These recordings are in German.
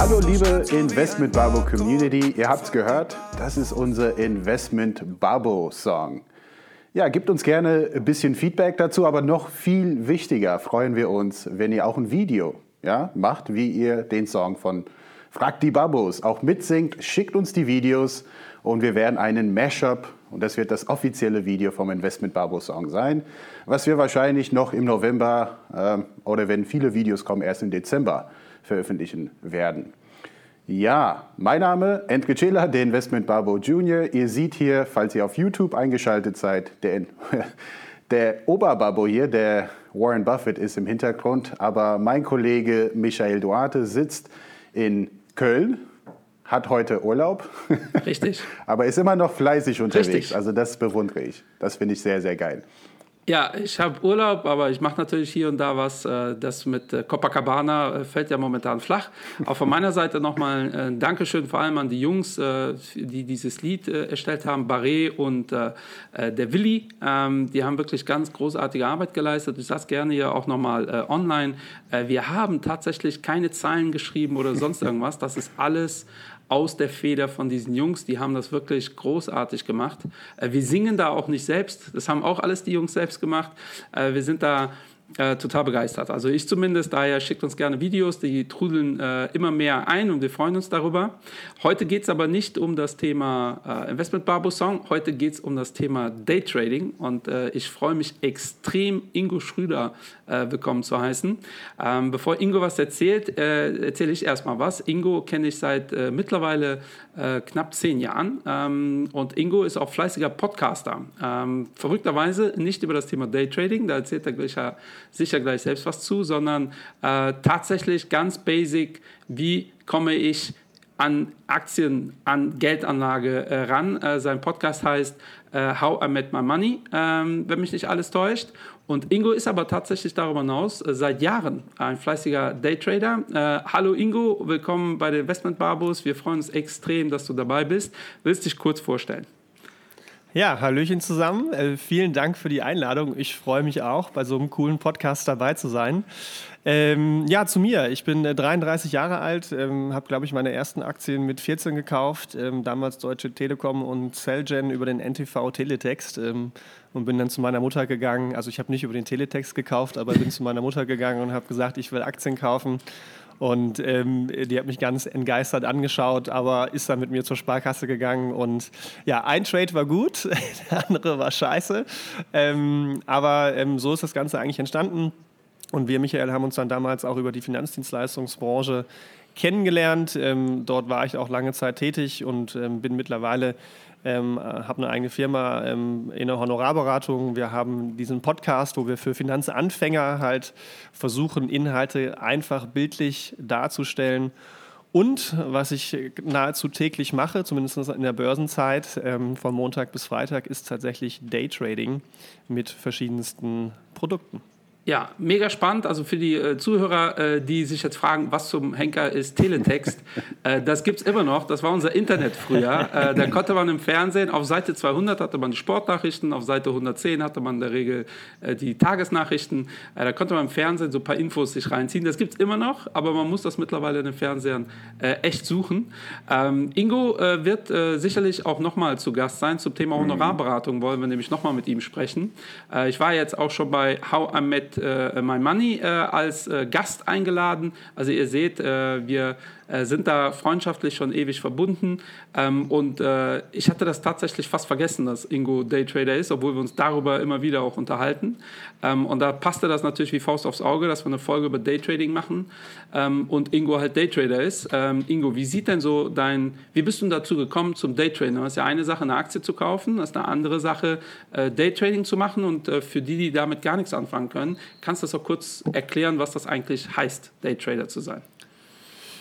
Hallo liebe Investment Babo Community, ihr habt's gehört, das ist unser Investment Babo Song. Ja, gebt uns gerne ein bisschen Feedback dazu, aber noch viel wichtiger freuen wir uns, wenn ihr auch ein Video ja, macht, wie ihr den Song von Frag die Babos auch mitsingt. Schickt uns die Videos und wir werden einen Mashup, und das wird das offizielle Video vom Investment Babo Song sein, was wir wahrscheinlich noch im November äh, oder wenn viele Videos kommen, erst im Dezember veröffentlichen werden. Ja, mein Name Entke Cela, der Investment Barbo Junior. Ihr seht hier, falls ihr auf YouTube eingeschaltet seid, der, der Oberbabo hier, der Warren Buffett ist im Hintergrund, aber mein Kollege Michael Duarte sitzt in Köln, hat heute Urlaub. Richtig. aber ist immer noch fleißig unterwegs. Richtig. Also das bewundere ich. Das finde ich sehr, sehr geil. Ja, ich habe Urlaub, aber ich mache natürlich hier und da was. Äh, das mit äh, Copacabana äh, fällt ja momentan flach. Auch von meiner Seite nochmal ein Dankeschön vor allem an die Jungs, die dieses Lied erstellt haben, Barré und der Willi. Ähm, die haben wirklich ganz großartige Arbeit geleistet. Ich sage es gerne hier auch nochmal online. Wir haben tatsächlich keine Zeilen geschrieben oder sonst irgendwas. Das ist alles aus der Feder von diesen Jungs. Die haben das wirklich großartig gemacht. Äh, wir singen da auch nicht selbst. Das haben auch alles die Jungs selbst gemacht. Äh, wir sind da äh, total begeistert. Also ich zumindest, daher schickt uns gerne Videos, die trudeln äh, immer mehr ein und wir freuen uns darüber. Heute geht es aber nicht um das Thema äh, Investment Barbo Song, heute geht es um das Thema Daytrading und äh, ich freue mich extrem, Ingo Schröder äh, willkommen zu heißen. Ähm, bevor Ingo was erzählt, äh, erzähle ich erstmal was. Ingo kenne ich seit mittlerweile knapp zehn Jahren ähm, und Ingo ist auch fleißiger Podcaster. Ähm, verrückterweise nicht über das Thema Daytrading, da erzählt er gleich sicher gleich selbst was zu, sondern äh, tatsächlich ganz basic, wie komme ich an Aktien, an Geldanlage äh, ran. Äh, sein Podcast heißt äh, How I Met My Money, ähm, wenn mich nicht alles täuscht. Und Ingo ist aber tatsächlich darüber hinaus äh, seit Jahren ein fleißiger Daytrader. Äh, hallo Ingo, willkommen bei den Investment Barbos. Wir freuen uns extrem, dass du dabei bist. Willst dich kurz vorstellen? Ja, Hallöchen zusammen. Äh, vielen Dank für die Einladung. Ich freue mich auch, bei so einem coolen Podcast dabei zu sein. Ähm, ja, zu mir. Ich bin äh, 33 Jahre alt, ähm, habe, glaube ich, meine ersten Aktien mit 14 gekauft. Ähm, damals Deutsche Telekom und Cellgen über den NTV Teletext ähm, und bin dann zu meiner Mutter gegangen. Also ich habe nicht über den Teletext gekauft, aber bin zu meiner Mutter gegangen und habe gesagt, ich will Aktien kaufen. Und ähm, die hat mich ganz entgeistert angeschaut, aber ist dann mit mir zur Sparkasse gegangen. Und ja, ein Trade war gut, der andere war scheiße. Ähm, aber ähm, so ist das Ganze eigentlich entstanden. Und wir, Michael, haben uns dann damals auch über die Finanzdienstleistungsbranche kennengelernt. Ähm, dort war ich auch lange Zeit tätig und ähm, bin mittlerweile ähm, habe eine eigene Firma ähm, in der Honorarberatung. Wir haben diesen Podcast, wo wir für Finanzanfänger halt versuchen, Inhalte einfach bildlich darzustellen. Und was ich nahezu täglich mache, zumindest in der Börsenzeit, ähm, von Montag bis Freitag, ist tatsächlich Daytrading mit verschiedensten Produkten. Ja, mega spannend. Also für die äh, Zuhörer, äh, die sich jetzt fragen, was zum Henker ist Teletext, äh, das gibt es immer noch. Das war unser Internet früher. Äh, da konnte man im Fernsehen, auf Seite 200 hatte man die Sportnachrichten, auf Seite 110 hatte man in der Regel äh, die Tagesnachrichten. Äh, da konnte man im Fernsehen so ein paar Infos sich reinziehen. Das gibt es immer noch, aber man muss das mittlerweile in den Fernsehern echt suchen. Ähm, Ingo wird sicherlich auch nochmal zu Gast sein. Zum Thema Honorarberatung wollen wir nämlich nochmal mit ihm sprechen. ich war jetzt auch schon bei How I Met äh, My Money äh, als äh, Gast eingeladen. Also ihr seht, äh, wir äh, sind da freundschaftlich schon ewig verbunden. Ähm, und äh, ich hatte das tatsächlich fast vergessen, dass Ingo Daytrader ist, obwohl wir uns darüber immer wieder auch unterhalten. Ähm, und da passte das natürlich wie Faust aufs Auge, dass wir eine Folge über Daytrading machen ähm, und Ingo halt Daytrader ist. Ähm, Ingo, wie sieht denn so dein, wie bist du dazu gekommen zum Daytraden? Das ist ja eine Sache, eine Aktie zu kaufen, das ist eine andere Sache, äh, Daytrading zu machen. Und äh, für die, die damit gar nichts anfangen können, kannst du das auch kurz erklären, was das eigentlich heißt, Daytrader zu sein?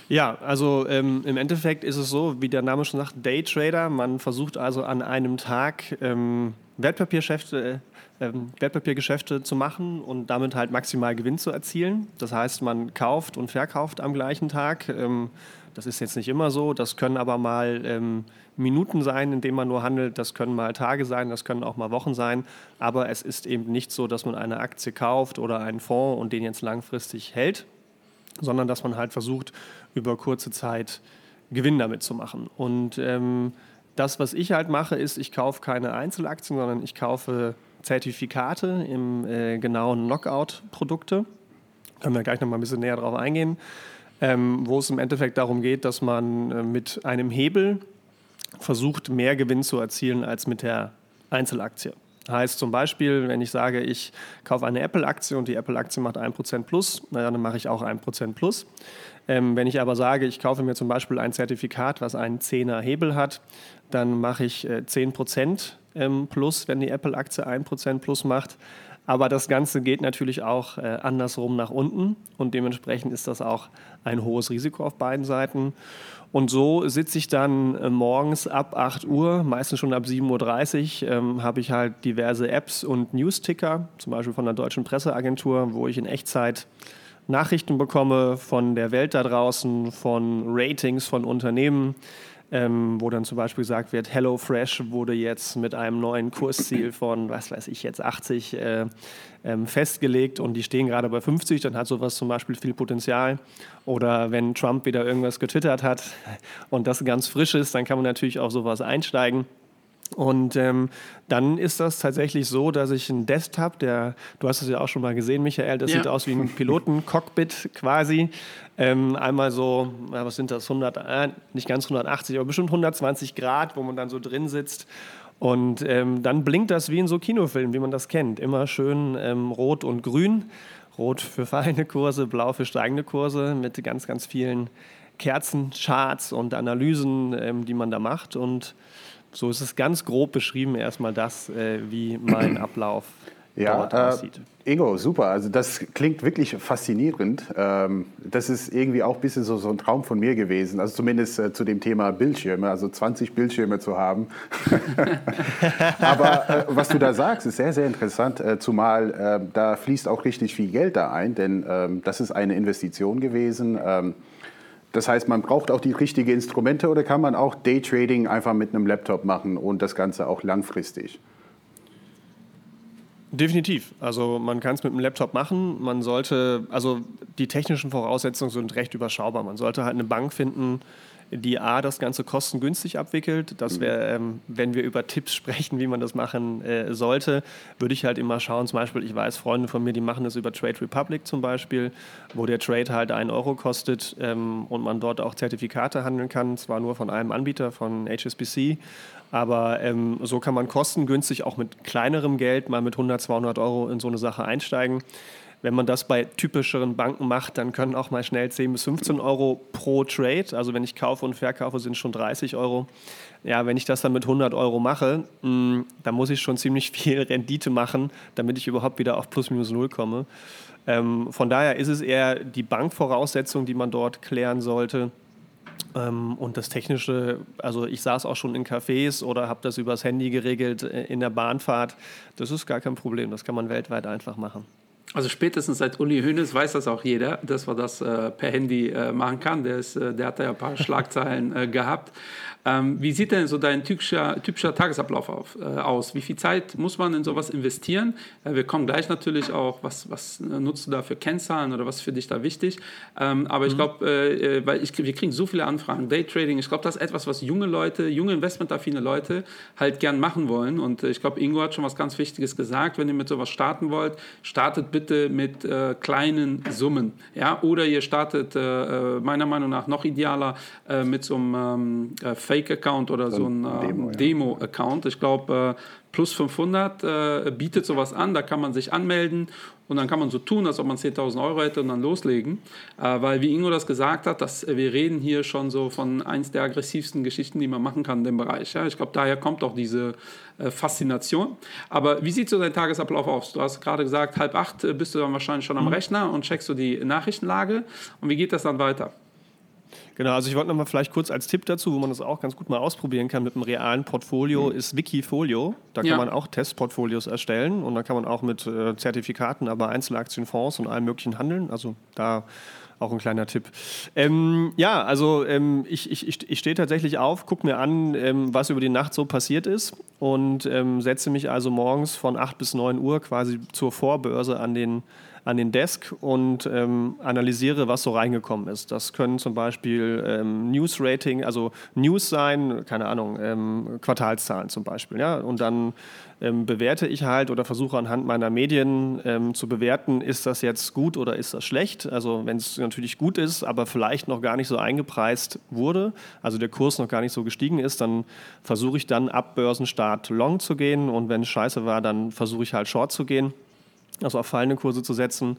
Ja, also ähm, im Endeffekt ist es so, wie der Name schon sagt, Daytrader. Man versucht also an einem Tag ähm, Wertpapiergeschäfte, äh, Wertpapiergeschäfte zu machen und damit halt maximal Gewinn zu erzielen. Das heißt, man kauft und verkauft am gleichen Tag. Ähm, das ist jetzt nicht immer so. Das können aber mal ähm, Minuten sein, in denen man nur handelt. Das können mal Tage sein, das können auch mal Wochen sein. Aber es ist eben nicht so, dass man eine Aktie kauft oder einen Fonds und den jetzt langfristig hält, sondern dass man halt versucht, über kurze Zeit Gewinn damit zu machen. Und ähm, das, was ich halt mache, ist, ich kaufe keine Einzelaktien, sondern ich kaufe Zertifikate im äh, genauen Knockout-Produkte. Können wir gleich noch mal ein bisschen näher drauf eingehen. Ähm, wo es im Endeffekt darum geht, dass man äh, mit einem Hebel versucht, mehr Gewinn zu erzielen als mit der Einzelaktie. Heißt zum Beispiel, wenn ich sage, ich kaufe eine Apple-Aktie und die Apple-Aktie macht 1% plus, naja, dann mache ich auch 1% plus. Ähm, wenn ich aber sage, ich kaufe mir zum Beispiel ein Zertifikat, was einen 10er Hebel hat, dann mache ich äh, 10% ähm, plus, wenn die Apple-Aktie 1% plus macht. Aber das Ganze geht natürlich auch äh, andersrum nach unten und dementsprechend ist das auch ein hohes Risiko auf beiden Seiten. Und so sitze ich dann äh, morgens ab 8 Uhr, meistens schon ab 7.30 Uhr, ähm, habe ich halt diverse Apps und News-Ticker, zum Beispiel von der Deutschen Presseagentur, wo ich in Echtzeit Nachrichten bekomme von der Welt da draußen, von Ratings von Unternehmen, ähm, wo dann zum Beispiel gesagt wird, HelloFresh wurde jetzt mit einem neuen Kursziel von, was weiß ich jetzt, 80 äh, ähm, festgelegt und die stehen gerade bei 50, dann hat sowas zum Beispiel viel Potenzial. Oder wenn Trump wieder irgendwas getwittert hat und das ganz frisch ist, dann kann man natürlich auf sowas einsteigen. Und ähm, dann ist das tatsächlich so, dass ich einen Desktop, der, du hast es ja auch schon mal gesehen, Michael, das ja. sieht aus wie ein Pilotencockpit quasi. Ähm, einmal so, was sind das, 100, äh, nicht ganz 180, aber bestimmt 120 Grad, wo man dann so drin sitzt. Und ähm, dann blinkt das wie in so Kinofilmen, wie man das kennt. Immer schön ähm, rot und grün. Rot für fallende Kurse, blau für steigende Kurse mit ganz, ganz vielen Kerzencharts und Analysen, ähm, die man da macht. Und so ist es ganz grob beschrieben, erstmal das, äh, wie mein Ablauf ja, dort äh, aussieht. Ingo, super. Also das klingt wirklich faszinierend. Ähm, das ist irgendwie auch ein bisschen so, so ein Traum von mir gewesen. Also zumindest äh, zu dem Thema Bildschirme, also 20 Bildschirme zu haben. Aber äh, was du da sagst, ist sehr, sehr interessant. Äh, zumal äh, da fließt auch richtig viel Geld da ein, denn ähm, das ist eine Investition gewesen. Das heißt, man braucht auch die richtigen Instrumente oder kann man auch Daytrading einfach mit einem Laptop machen und das Ganze auch langfristig? Definitiv. Also man kann es mit einem Laptop machen. Man sollte, also die technischen Voraussetzungen sind recht überschaubar. Man sollte halt eine Bank finden, die A, das Ganze kostengünstig abwickelt. Das wäre, ähm, wenn wir über Tipps sprechen, wie man das machen äh, sollte, würde ich halt immer schauen. Zum Beispiel, ich weiß, Freunde von mir, die machen das über Trade Republic zum Beispiel, wo der Trade halt einen Euro kostet ähm, und man dort auch Zertifikate handeln kann, zwar nur von einem Anbieter, von HSBC, aber ähm, so kann man kostengünstig auch mit kleinerem Geld mal mit 100, 200 Euro in so eine Sache einsteigen. Wenn man das bei typischeren Banken macht, dann können auch mal schnell 10 bis 15 Euro pro Trade, also wenn ich kaufe und verkaufe, sind schon 30 Euro. Ja, wenn ich das dann mit 100 Euro mache, mm, dann muss ich schon ziemlich viel Rendite machen, damit ich überhaupt wieder auf plus minus null komme. Ähm, von daher ist es eher die Bankvoraussetzung, die man dort klären sollte. Ähm, und das Technische, also ich saß auch schon in Cafés oder habe das übers Handy geregelt äh, in der Bahnfahrt. Das ist gar kein Problem, das kann man weltweit einfach machen. Also spätestens seit Uli Hoeneß weiß das auch jeder, dass man das äh, per Handy äh, machen kann. Der, ist, äh, der hat da ja ein paar Schlagzeilen äh, gehabt. Ähm, wie sieht denn so dein typischer, typischer Tagesablauf auf, äh, aus? Wie viel Zeit muss man in sowas investieren? Äh, wir kommen gleich natürlich auch, was, was nutzt du da für Kennzahlen oder was ist für dich da wichtig? Ähm, aber mhm. ich glaube, weil ich, wir kriegen so viele Anfragen, Daytrading, ich glaube, das ist etwas, was junge Leute, junge investmentaffine Leute halt gern machen wollen. Und ich glaube, Ingo hat schon was ganz Wichtiges gesagt. Wenn ihr mit sowas starten wollt, startet bitte mit äh, kleinen Summen. Ja? Oder ihr startet äh, äh meiner Meinung nach noch idealer äh, mit so einem ähm, äh, Fake-Account oder so, so einem ähm, Demo-Account. Demo ich glaube, äh, Plus 500 bietet sowas an, da kann man sich anmelden und dann kann man so tun, als ob man 10.000 Euro hätte und dann loslegen. Äh, weil, wie Ingo das gesagt hat, dass, äh, wir reden hier schon so von eins der aggressivsten Geschichten, die man machen kann in dem Bereich. Ja? Ich glaube, daher kommt auch diese äh, Faszination. Aber wie sieht so dein Tagesablauf aus? Du hast gerade gesagt, halb acht äh, bist du dann wahrscheinlich schon am mhm. Rechner und checkst du die Nachrichtenlage. Und wie geht das dann weiter? Genau, also ich wollte noch mal vielleicht kurz als Tipp dazu, wo man das auch ganz gut mal ausprobieren kann mit einem realen Portfolio, ist Wikifolio. Da kann Ja. man auch Testportfolios erstellen und da kann man auch mit äh, Zertifikaten, aber Einzelaktienfonds und allem möglichen handeln. Also da auch ein kleiner Tipp. Ähm, ja, also ähm, ich, ich, ich, ich stehe tatsächlich auf, gucke mir an, ähm, was über die Nacht so passiert ist und ähm, setze mich also morgens von 8 bis 9 Uhr quasi zur Vorbörse an den, an den Desk und ähm, analysiere, was so reingekommen ist. Das können zum Beispiel ähm, News-Rating, also News sein, keine Ahnung, ähm, Quartalszahlen zum Beispiel. Ja? Und dann ähm, bewerte ich halt oder versuche anhand meiner Medien ähm, zu bewerten, ist das jetzt gut oder ist das schlecht. Also wenn es natürlich gut ist, aber vielleicht noch gar nicht so eingepreist wurde, also der Kurs noch gar nicht so gestiegen ist, dann versuche ich dann ab Börsenstart Long zu gehen und wenn es scheiße war, dann versuche ich halt Short zu gehen, also auf fallende Kurse zu setzen.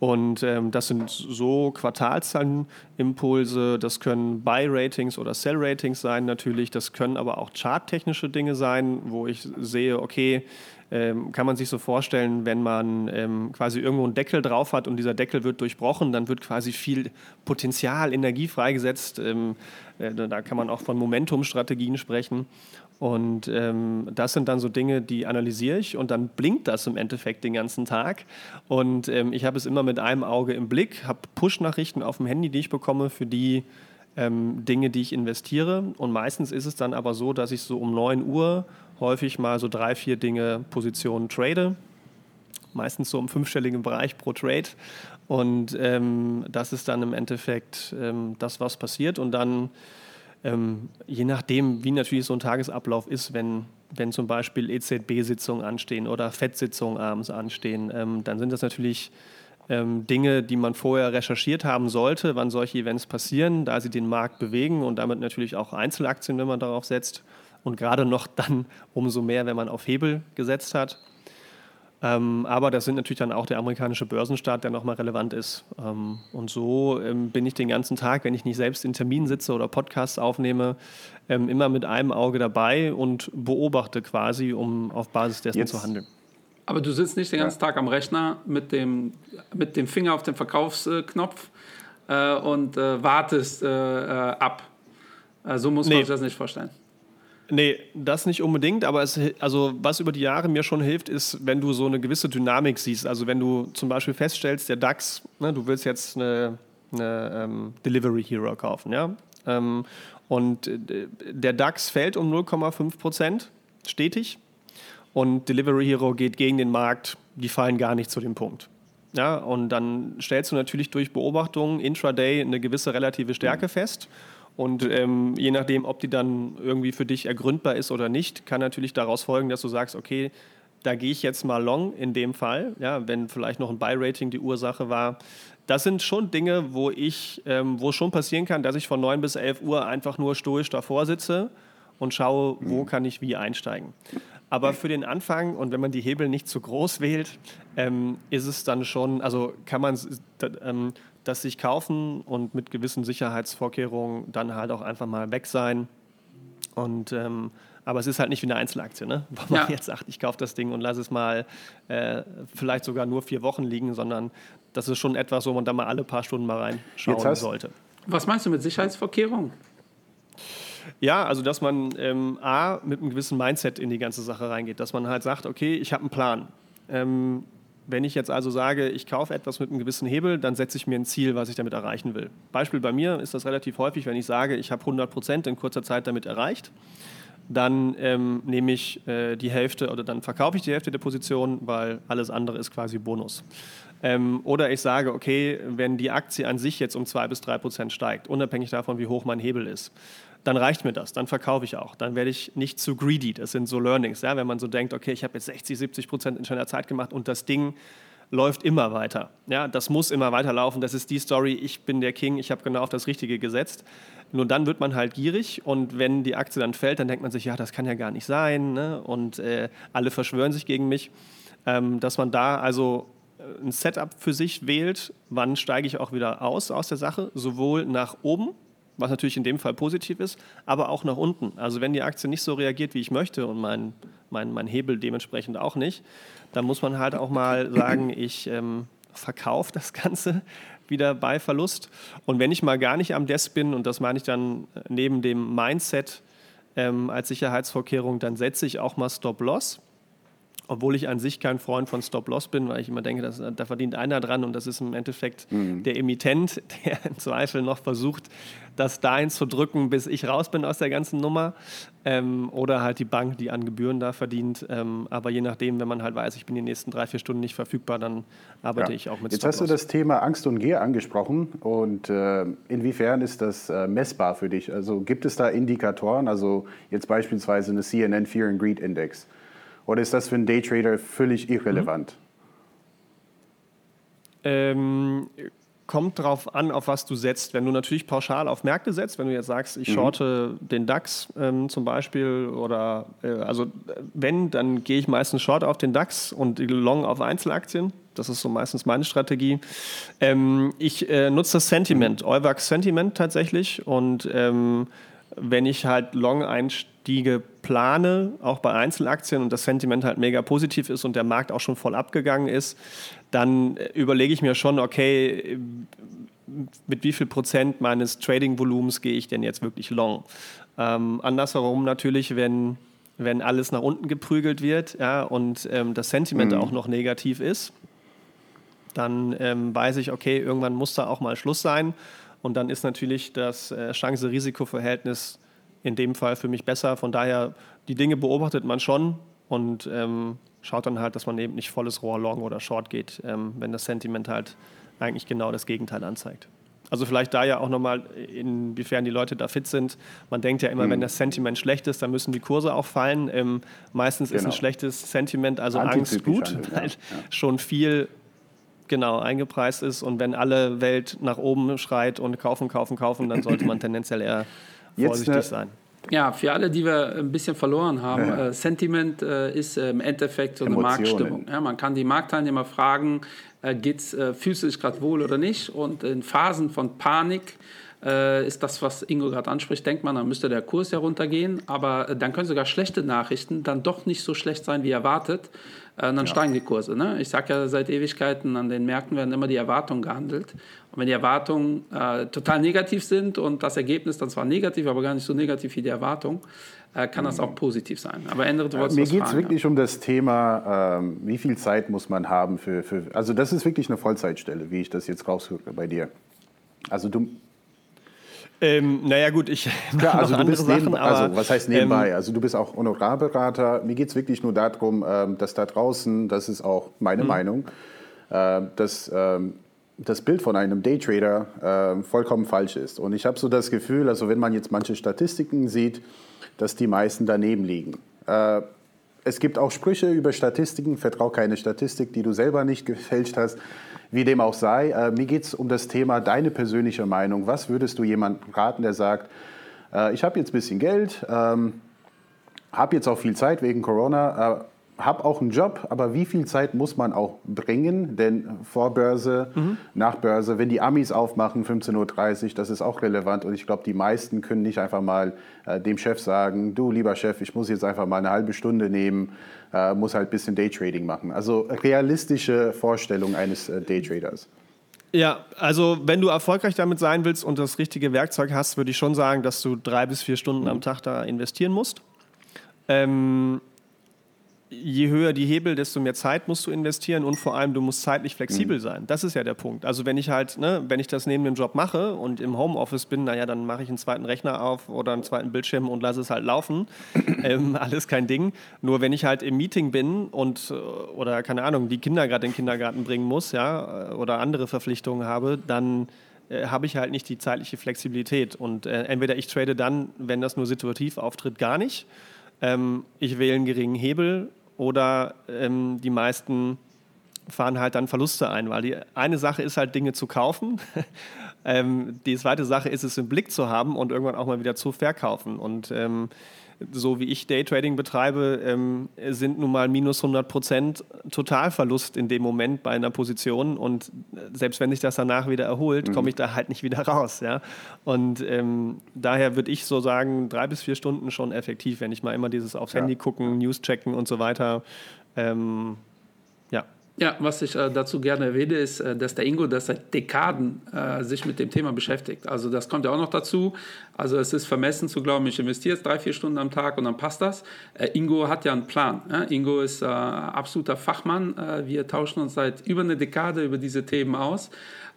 Und ähm, das sind so Quartalszahlen-Impulse, das können Buy-Ratings oder Sell-Ratings sein natürlich, das können aber auch charttechnische Dinge sein, wo ich sehe, okay, ähm, kann man sich so vorstellen, wenn man ähm, quasi irgendwo einen Deckel drauf hat und dieser Deckel wird durchbrochen, dann wird quasi viel Potenzial, Energie freigesetzt. Ähm, äh, da kann man auch von Momentum-Strategien sprechen. Und ähm, das sind dann so Dinge, die analysiere ich und dann blinkt das im Endeffekt den ganzen Tag. Und ähm, ich habe es immer mit einem Auge im Blick, habe Push-Nachrichten auf dem Handy, die ich bekomme für die ähm, Dinge, die ich investiere. Und meistens ist es dann aber so, dass ich so um 9 Uhr häufig mal so drei, vier Dinge, Positionen trade. Meistens so im fünfstelligen Bereich pro Trade. Und ähm, das ist dann im Endeffekt ähm, das, was passiert. Und dann ähm, je nachdem, wie natürlich so ein Tagesablauf ist, wenn, wenn zum Beispiel EZB-Sitzungen anstehen oder FED-Sitzungen abends anstehen, ähm, dann sind das natürlich ähm, Dinge, die man vorher recherchiert haben sollte, wann solche Events passieren, da sie den Markt bewegen und damit natürlich auch Einzelaktien, wenn man darauf setzt. Und gerade noch dann umso mehr, wenn man auf Hebel gesetzt hat. Ähm, aber das sind natürlich dann auch der amerikanische Börsenstaat, der nochmal relevant ist. Ähm, und so ähm, bin ich den ganzen Tag, wenn ich nicht selbst in Terminen sitze oder Podcasts aufnehme, ähm, immer mit einem Auge dabei und beobachte quasi, um auf Basis dessen Jetzt- zu handeln. Aber du sitzt nicht den ganzen Tag am Rechner mit dem, mit dem Finger auf dem Verkaufsknopf äh, und äh, wartest äh, äh, ab. Äh, so muss man Nee. sich das nicht vorstellen. Nee, das nicht unbedingt, aber es, also was über die Jahre mir schon hilft, ist, wenn du so eine gewisse Dynamik siehst. Also wenn du zum Beispiel feststellst, der DAX, ne, du willst jetzt eine, eine ähm, Delivery Hero kaufen, ja. Ähm, und äh, der DAX fällt um 0,5 Prozent stetig und Delivery Hero geht gegen den Markt, die fallen gar nicht zu dem Punkt. Ja, und dann stellst du natürlich durch Beobachtungen intraday eine gewisse relative Stärke fest. Und ähm, je nachdem, ob die dann irgendwie für dich ergründbar ist oder nicht, kann natürlich daraus folgen, dass du sagst, okay, da gehe ich jetzt mal long in dem Fall, ja, wenn vielleicht noch ein Buy-Rating die Ursache war. Das sind schon Dinge, wo ich, ähm, wo es schon passieren kann, dass ich von 9 bis 11 Uhr einfach nur stoisch davor sitze und schaue, wo kann ich wie einsteigen. Aber für den Anfang und wenn man die Hebel nicht zu groß wählt, ähm, ist es dann schon, also kann man ähm, das sich kaufen und mit gewissen Sicherheitsvorkehrungen dann halt auch einfach mal weg sein. Und, ähm, aber es ist halt nicht wie eine Einzelaktie, ne? wo man Ja. jetzt sagt, ich kaufe das Ding und lasse es mal äh, vielleicht sogar nur vier Wochen liegen, sondern das ist schon etwas, wo man da mal alle paar Stunden mal reinschauen sollte. Was meinst du mit Sicherheitsvorkehrungen? Ja, also dass man ähm, A, mit einem gewissen Mindset in die ganze Sache reingeht, dass man halt sagt, okay, ich habe einen Plan. Ähm, wenn ich jetzt also sage, ich kaufe etwas mit einem gewissen Hebel, dann setze ich mir ein Ziel, was ich damit erreichen will. Beispiel bei mir ist das relativ häufig, wenn ich sage, ich habe 100 Prozent in kurzer Zeit damit erreicht, dann ähm, nehme ich äh, die Hälfte oder dann verkaufe ich die Hälfte der Position, weil alles andere ist quasi Bonus. Ähm, oder ich sage, okay, wenn die Aktie an sich jetzt um 2 bis 3 Prozent steigt, unabhängig davon, wie hoch mein Hebel ist, dann reicht mir das, dann verkaufe ich auch. Dann werde ich nicht zu greedy. Das sind so Learnings, ja? wenn man so denkt, okay, ich habe jetzt 60, 70 Prozent in schneller Zeit gemacht und das Ding läuft immer weiter. Ja, das muss immer weiterlaufen. Das ist die Story. Ich bin der King. Ich habe genau auf das Richtige gesetzt. Nur dann wird man halt gierig und wenn die Aktie dann fällt, dann denkt man sich, ja, das kann ja gar nicht sein. Ne? Und äh, alle verschwören sich gegen mich. Ähm, dass man da also äh, ein Setup für sich wählt, wann steige ich auch wieder aus aus der Sache, sowohl nach oben, was natürlich in dem Fall positiv ist, aber auch nach unten. Also wenn die Aktie nicht so reagiert, wie ich möchte und mein, mein, mein Hebel dementsprechend auch nicht, dann muss man halt auch mal sagen, ich ähm, verkaufe das Ganze, wieder bei Verlust. Und wenn ich mal gar nicht am Desk bin, und das meine ich dann neben dem Mindset ähm, als Sicherheitsvorkehrung, dann setze ich auch mal Stop-Loss obwohl ich an sich kein Freund von Stop-Loss bin, weil ich immer denke, dass, da verdient einer dran und das ist im Endeffekt mhm. der Emittent, der im Zweifel noch versucht, das dahin zu drücken, bis ich raus bin aus der ganzen Nummer. Ähm, oder halt die Bank, die an Gebühren da verdient. Ähm, aber je nachdem, wenn man halt weiß, ich bin die nächsten drei, vier Stunden nicht verfügbar, dann arbeite ja. ich auch mit Jetzt hast du das Thema Angst und Gier angesprochen. Und äh, inwiefern ist das äh, messbar für dich? Also gibt es da Indikatoren, also jetzt beispielsweise eine CNN Fear and Greed Index? Oder ist das für einen Daytrader völlig irrelevant? Ähm, kommt darauf an, auf was du setzt. Wenn du natürlich pauschal auf Märkte setzt, wenn du jetzt sagst, ich mhm. shorte mhm. den DAX ähm, zum Beispiel oder äh, also wenn, dann gehe ich meistens short auf den DAX und long auf Einzelaktien. Das ist so meistens meine Strategie. Ähm, ich äh, nutze das Sentiment, mhm. Euwax Sentiment tatsächlich und ähm, wenn ich halt long Einstiege plane, auch bei Einzelaktien und das Sentiment halt mega positiv ist und der Markt auch schon voll abgegangen ist, dann überlege ich mir schon, okay, mit wie viel Prozent meines Trading-Volumens gehe ich denn jetzt wirklich long? Ähm, andersherum natürlich, wenn, wenn alles nach unten geprügelt wird ja, und ähm, das Sentiment mhm. auch noch negativ ist, dann ähm, weiß ich, okay, irgendwann muss da auch mal Schluss sein. Und dann ist natürlich das äh, Chance-Risiko-Verhältnis in dem Fall für mich besser. Von daher, die Dinge beobachtet man schon und ähm, schaut dann halt, dass man eben nicht volles Rohr long oder short geht, ähm, wenn das Sentiment halt eigentlich genau das Gegenteil anzeigt. Also vielleicht da ja auch nochmal, inwiefern die Leute da fit sind. Man denkt ja immer, mhm. wenn das Sentiment schlecht ist, dann müssen die Kurse auch fallen. Ähm, meistens genau. ist ein genau. schlechtes Sentiment, also Angst gut, weil ja. schon viel genau eingepreist ist. Und wenn alle Welt nach oben schreit und kaufen, kaufen, kaufen, dann sollte man tendenziell eher vorsichtig Jetzt, sein. Ja, für alle, die wir ein bisschen verloren haben, ja. äh, Sentiment äh, ist äh, im Endeffekt so eine Emotionen. Marktstimmung. Ja, man kann die Marktteilnehmer fragen, äh, geht's, äh, fühlst du dich gerade wohl oder nicht? Und in Phasen von Panik äh, ist das, was Ingo gerade anspricht, denkt man, dann müsste der Kurs ja runtergehen. Aber dann können sogar schlechte Nachrichten dann doch nicht so schlecht sein, wie erwartet. dann ja. steigen die Kurse. Ne? Ich sage ja seit Ewigkeiten, an den Märkten werden immer die Erwartungen gehandelt. Und wenn die Erwartungen äh, total negativ sind und das Ergebnis dann zwar negativ, aber gar nicht so negativ wie die Erwartung, äh, kann das auch positiv sein. Aber ändert ja, Mir geht es wirklich um das Thema, ähm, wie viel Zeit muss man haben für, für, also das ist wirklich eine Vollzeitstelle, wie ich das jetzt raushöre bei dir. Also du, ähm, naja gut, ich Klar, also du bist Sachen, aber, also was heißt nebenbei? Ähm, also du bist auch Honorarberater. Mir geht es wirklich nur darum, ähm, dass da draußen, das ist auch meine mhm. Meinung, äh, dass ähm, das Bild von einem Daytrader vollkommen falsch ist. Und ich habe so das Gefühl, also wenn man jetzt manche Statistiken sieht, dass die meisten daneben liegen. Äh, es gibt auch Sprüche über Statistiken, vertrau keine Statistik, die du selber nicht gefälscht hast. Wie dem auch sei, äh, mir geht es um das Thema deine persönliche Meinung. Was würdest du jemandem raten, der sagt, äh, ich habe jetzt ein bisschen Geld, ähm, habe jetzt auch viel Zeit wegen Corona, äh, habe auch einen Job, aber wie viel Zeit muss man auch bringen? Denn vor Börse, mhm. nach Börse, wenn die Amis aufmachen, 15.30 Uhr, das ist auch relevant. Und ich glaube, die meisten können nicht einfach mal äh, dem Chef sagen, du lieber Chef, ich muss jetzt einfach mal eine halbe Stunde nehmen, äh, muss halt ein bisschen Daytrading machen. Also realistische Vorstellung eines äh, Daytraders. Ja, also wenn du erfolgreich damit sein willst und das richtige Werkzeug hast, würde ich schon sagen, dass du drei bis vier Stunden mhm. am Tag da investieren musst. Ähm, je höher die Hebel, desto mehr Zeit musst du investieren und vor allem du musst zeitlich flexibel mhm. sein. Das ist ja der Punkt. Also wenn ich halt, ne, wenn ich das neben dem Job mache und im Homeoffice bin, naja, dann mache ich einen zweiten Rechner auf oder einen zweiten Bildschirm und lasse es halt laufen. ähm, alles kein Ding. Nur wenn ich halt im Meeting bin und äh, oder keine Ahnung, die Kinder gerade in den Kindergarten bringen muss, ja, äh, oder andere Verpflichtungen habe, dann äh, habe ich halt nicht die zeitliche Flexibilität. Und äh, entweder ich trade dann, wenn das nur situativ auftritt, gar nicht. Ähm, ich wähle einen geringen Hebel oder ähm, die meisten fahren halt dann Verluste ein, weil die eine Sache ist halt Dinge zu kaufen, ähm, die zweite Sache ist es im Blick zu haben und irgendwann auch mal wieder zu verkaufen. Und ähm, so wie ich Daytrading betreibe, ähm, sind nun mal minus 100 Prozent Totalverlust in dem Moment bei einer Position. Und selbst wenn sich das danach wieder erholt, mhm. komme ich da halt nicht wieder raus. Ja? Und ähm, daher würde ich so sagen, drei bis vier Stunden schon effektiv, wenn ich mal immer dieses aufs ja. Handy gucken, News checken und so weiter. Ähm, ja. Was ich äh, dazu gerne erwähne, ist, äh, dass der Ingo das seit Dekaden äh, sich mit dem Thema beschäftigt. Also das kommt ja auch noch dazu. Also es ist vermessen zu glauben, ich investiere jetzt drei, vier Stunden am Tag und dann passt das. Äh, Ingo hat ja einen Plan. Ja? Ingo ist äh, absoluter Fachmann. Äh, wir tauschen uns seit über eine Dekade über diese Themen aus.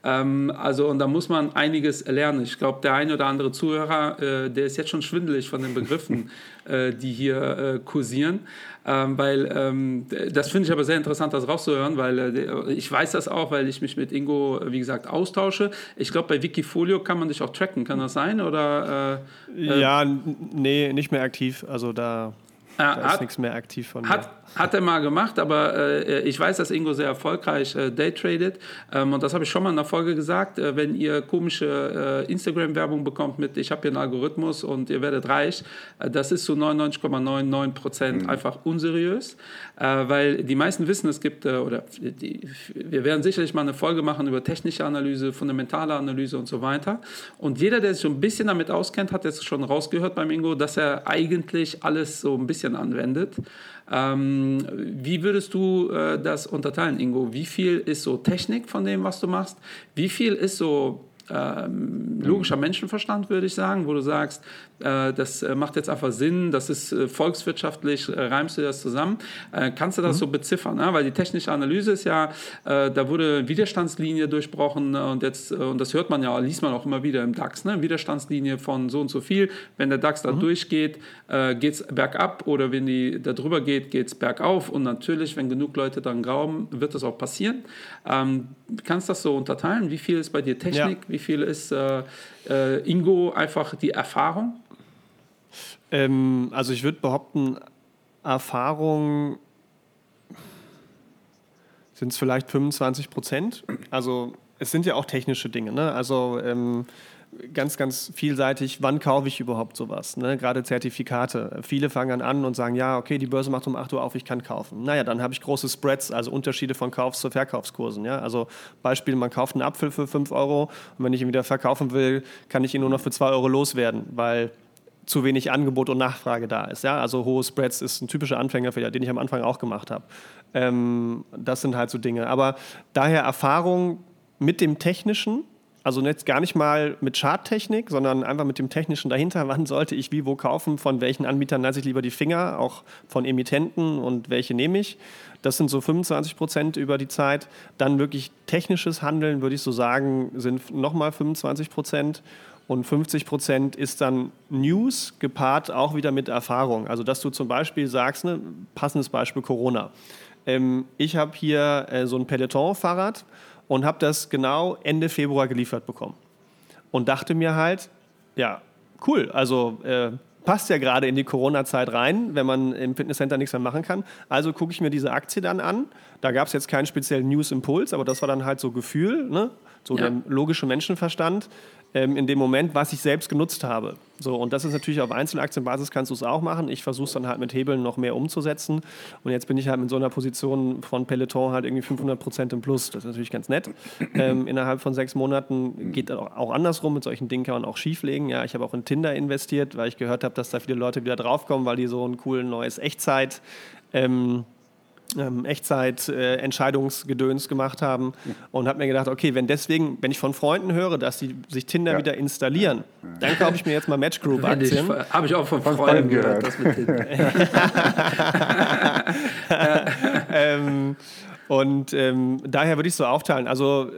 Ähm, also, und da muss man einiges lernen. Ich glaube, der eine oder andere Zuhörer, der ist jetzt schon schwindelig von den Begriffen, die hier kursieren. Ähm, weil ähm, das finde ich aber sehr interessant, das rauszuhören, weil äh, ich weiß das auch, weil ich mich mit Ingo, wie gesagt, austausche. Ich glaube, bei Wikifolio kann man dich auch tracken, kann das sein? Oder, äh, äh ja, nee, nicht mehr aktiv. Also da, da ist nichts mehr aktiv von hat, mir. Hat er mal gemacht, aber äh, ich weiß, dass Ingo sehr erfolgreich äh, daytradet. Ähm, und das habe ich schon mal in der Folge gesagt. Äh, wenn ihr komische äh, Instagram-Werbung bekommt mit, ich habe hier einen Algorithmus und ihr werdet reich, äh, das ist zu 99,99 Prozent mhm. einfach unseriös. Äh, weil die meisten wissen, es gibt, oder die, wir werden sicherlich mal eine Folge machen über technische Analyse, fundamentale Analyse und so weiter. Und jeder, der sich so ein bisschen damit auskennt, hat jetzt schon rausgehört beim Ingo, dass er eigentlich alles so ein bisschen anwendet. Ähm, wie würdest du äh, das unterteilen, Ingo? Wie viel ist so Technik von dem, was du machst? Wie viel ist so ähm, logischer Menschenverstand, würde ich sagen, wo du sagst, das äh, macht jetzt einfach Sinn, das ist äh, volkswirtschaftlich, äh, reimst du das zusammen. Äh, kannst du das mhm. so beziffern? Ne? Weil die technische Analyse ist ja, äh, da wurde Widerstandslinie durchbrochen und jetzt, und das hört man ja, liest man auch immer wieder im DAX, ne? Widerstandslinie von so und so viel. Wenn der DAX da mhm. durchgeht, geht es bergab oder wenn die da drüber geht, geht es bergauf. Und natürlich, wenn genug Leute dann glauben, wird das auch passieren. Ähm, kannst du das so unterteilen? Wie viel ist bei dir Technik? Ja. Wie viel ist Ingo einfach die Erfahrung? Ähm, also ich würde behaupten, Erfahrung sind es vielleicht 25 Prozent. Also es sind ja auch technische Dinge. Ne? Also ähm, ganz, ganz vielseitig, wann kaufe ich überhaupt sowas? Ne? Gerade Zertifikate. Viele fangen an und sagen, ja, okay, die Börse macht um 8 Uhr auf, ich kann kaufen. Naja, dann habe ich große Spreads, also Unterschiede von Kaufs- zu Verkaufskursen. Ja? Also Beispiel, man kauft einen Apfel für 5 Euro und wenn ich ihn wieder verkaufen will, kann ich ihn nur noch für 2 Euro loswerden, weil zu wenig Angebot und Nachfrage da ist. Ja? Also hohe Spreads ist ein typischer Anfängerfehler, den ich am Anfang auch gemacht habe. Ähm, das sind halt so Dinge. Aber daher Erfahrung mit dem Technischen, also jetzt gar nicht mal mit Charttechnik, sondern einfach mit dem Technischen dahinter. Wann sollte ich wie wo kaufen? Von welchen Anbietern lasse ich lieber die Finger? Auch von Emittenten und welche nehme ich? Das sind so 25 Prozent über die Zeit. Dann wirklich technisches Handeln, würde ich so sagen, sind nochmal 25 Prozent. Und 50 Prozent ist dann News gepaart auch wieder mit Erfahrung. Also dass du zum Beispiel sagst, ne, passendes Beispiel Corona. Ähm, ich habe hier äh, so ein Peloton-Fahrrad und habe das genau Ende Februar geliefert bekommen. Und dachte mir halt, ja, cool, also äh, passt ja gerade in die Corona-Zeit rein, wenn man im Fitnesscenter nichts mehr machen kann. Also gucke ich mir diese Aktie dann an. Da gab es jetzt keinen speziellen News-Impuls, aber das war dann halt so Gefühl, ne? so ja. der logische Menschenverstand ähm, in dem Moment, was ich selbst genutzt habe. So, und das ist natürlich auf Einzelaktienbasis kannst du es auch machen. Ich versuche es dann halt mit Hebeln noch mehr umzusetzen. Und jetzt bin ich halt in so einer Position von Peloton halt irgendwie 500 Prozent im Plus. Das ist natürlich ganz nett. Ähm, innerhalb von sechs Monaten geht das auch andersrum. Mit solchen Dingen kann man auch schieflegen. Ja, ich habe auch in Tinder investiert, weil ich gehört habe, dass da viele Leute wieder draufkommen, weil die so ein cooles neues Echtzeit ähm, ähm, Echtzeit-Entscheidungsgedöns äh, gemacht haben und habe mir gedacht, okay, wenn deswegen, wenn ich von Freunden höre, dass die sich Tinder ja. wieder installieren, dann kaufe ich mir jetzt mal Match Group Aktien. Habe ich auch von, von Freunden gehört. Das mit Tinder. ähm, und ähm, daher würde ich so aufteilen. Also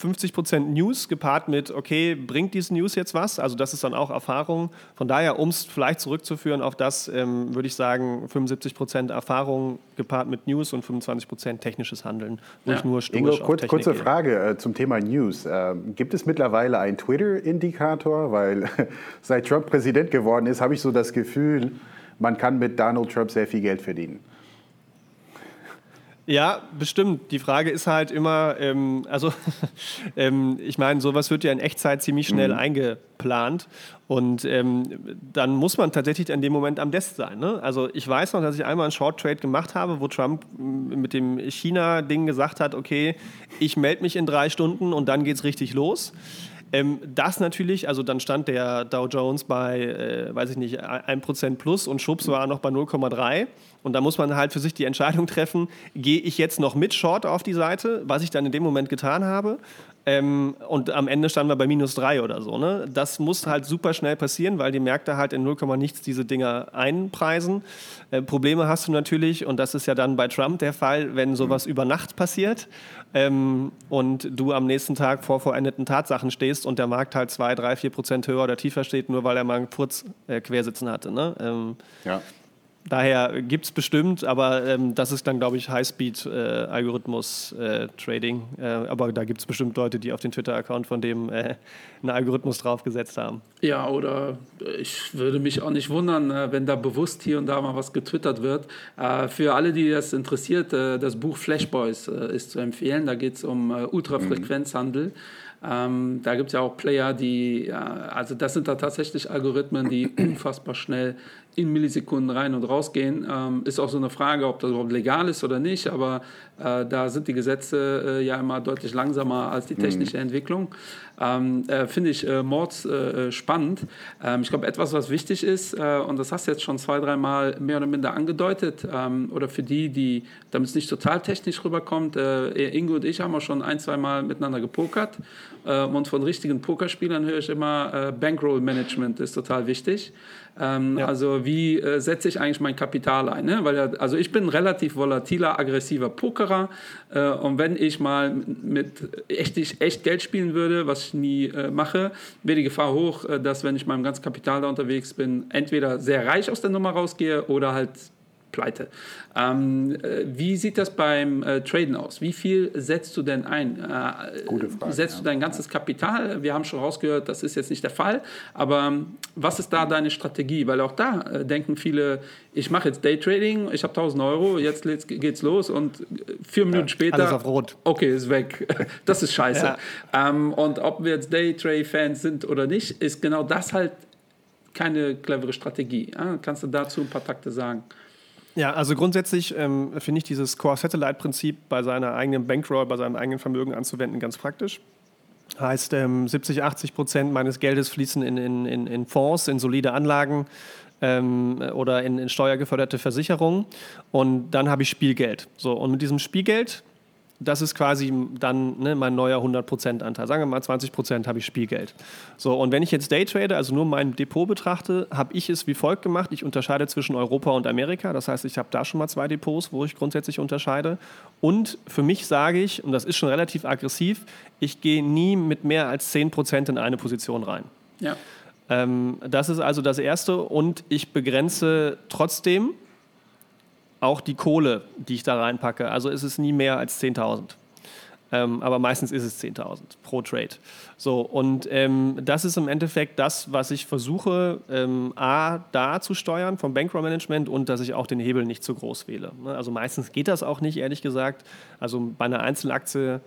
50% News gepaart mit, okay, bringt diese News jetzt was? Also das ist dann auch Erfahrung. Von daher, um es vielleicht zurückzuführen auf das, ähm, würde ich sagen, 75% Erfahrung gepaart mit News und 25% technisches Handeln, wo ja. ich nur Ingo, kurz, kurze gehe. Frage äh, zum Thema News. Äh, gibt es mittlerweile einen Twitter-Indikator? Weil seit Trump Präsident geworden ist, habe ich so das Gefühl, man kann mit Donald Trump sehr viel Geld verdienen. Ja, bestimmt. Die Frage ist halt immer, ähm, also ähm, ich meine, sowas wird ja in Echtzeit ziemlich schnell mhm. eingeplant und ähm, dann muss man tatsächlich in dem Moment am Desk sein. Ne? Also ich weiß noch, dass ich einmal einen Short Trade gemacht habe, wo Trump mit dem China-Ding gesagt hat, okay, ich melde mich in drei Stunden und dann geht es richtig los. Ähm, das natürlich, also dann stand der Dow Jones bei, äh, weiß ich nicht, 1% plus und Schubs war noch bei 0,3. Und da muss man halt für sich die Entscheidung treffen, gehe ich jetzt noch mit Short auf die Seite, was ich dann in dem Moment getan habe. Ähm, und am Ende standen wir bei minus 3 oder so. Ne? Das muss halt super schnell passieren, weil die Märkte halt in 0, nichts diese Dinger einpreisen. Äh, Probleme hast du natürlich, und das ist ja dann bei Trump der Fall, wenn sowas mhm. über Nacht passiert ähm, und du am nächsten Tag vor vollendeten Tatsachen stehst und der Markt halt 2, 3, 4 Prozent höher oder tiefer steht, nur weil er mal einen Furz äh, quersitzen hatte. Ne? Ähm, ja. Daher gibt es bestimmt, aber ähm, das ist dann, glaube ich, High-Speed-Algorithmus-Trading. Äh, äh, aber da gibt es bestimmt Leute, die auf den Twitter-Account von dem äh, einen Algorithmus draufgesetzt haben. Ja, oder ich würde mich auch nicht wundern, äh, wenn da bewusst hier und da mal was getwittert wird. Äh, für alle, die das interessiert, äh, das Buch Flashboys ist zu empfehlen. Da geht es um Ultrafrequenzhandel. Mhm. Ähm, da gibt es ja auch Player, die, also das sind da tatsächlich Algorithmen, die unfassbar schnell in Millisekunden rein und rausgehen. Ähm, ist auch so eine Frage, ob das überhaupt legal ist oder nicht, aber äh, da sind die Gesetze äh, ja immer deutlich langsamer als die mhm. technische mhm. Entwicklung. Ähm, äh, Finde ich äh, mords äh, spannend. Ähm, ich glaube, etwas, was wichtig ist, äh, und das hast du jetzt schon zwei, dreimal mehr oder minder angedeutet, ähm, oder für die, die, damit es nicht total technisch rüberkommt, Ingo und ich haben auch schon ein, zwei Mal miteinander gepokert. und von richtigen Pokerspielern höre ich immer, Bankroll-Management ist total wichtig. Ähm, ja. Also wie äh, setze ich eigentlich mein Kapital ein? Ne? Weil also ich bin ein relativ volatiler, aggressiver Pokerer äh, und wenn ich mal mit echt, echt Geld spielen würde, was ich nie äh, mache, wäre die Gefahr hoch, äh, dass wenn ich meinem ganzen Kapital da unterwegs bin, entweder sehr reich aus der Nummer rausgehe oder halt pleite. Ähm, äh, wie sieht das beim äh, Traden aus? Wie viel setzt du denn ein? Äh, Gute Frage. Setzt du dein ganzes Kapital? Wir haben schon rausgehört, das ist jetzt nicht der Fall. Aber ähm, was ist da deine Strategie? Weil auch da äh, denken viele, ich mache jetzt Daytrading, ich habe 1000 Euro, jetzt geht's los und äh, vier Minuten ja, später. Alles auf Rot. Okay, ist weg. Das ist scheiße. ja. ähm, und ob wir jetzt Daytrade-Fans sind oder nicht, ist genau das halt keine clevere Strategie. Ja? Kannst du dazu ein paar Takte sagen? Ja, also grundsätzlich ähm, finde ich dieses Core-Satellite-Prinzip bei seiner eigenen Bankroll, bei seinem eigenen Vermögen anzuwenden ganz praktisch. Heißt, ähm, 70, 80 Prozent meines Geldes fließen in, in, in Fonds, in solide Anlagen ähm, oder in, in steuergeförderte Versicherungen. Und dann habe ich Spielgeld. So, und mit diesem Spielgeld das ist quasi dann ne, mein neuer 100%-Anteil. Sagen wir mal, 20% habe ich Spielgeld. So, und wenn ich jetzt Daytrade, also nur mein Depot betrachte, habe ich es wie folgt gemacht. Ich unterscheide zwischen Europa und Amerika. Das heißt, ich habe da schon mal zwei Depots, wo ich grundsätzlich unterscheide. Und für mich sage ich, und das ist schon relativ aggressiv, ich gehe nie mit mehr als 10% in eine Position rein. Ja. Ähm, das ist also das Erste. Und ich begrenze trotzdem auch die Kohle, die ich da reinpacke. Also ist es nie mehr als 10.000. Ähm, aber meistens ist es 10.000 pro Trade. So, und ähm, das ist im Endeffekt das, was ich versuche, ähm, A, da zu steuern vom Bankroll-Management und dass ich auch den Hebel nicht zu groß wähle. Ne? Also meistens geht das auch nicht, ehrlich gesagt. Also bei einer Einzelaktie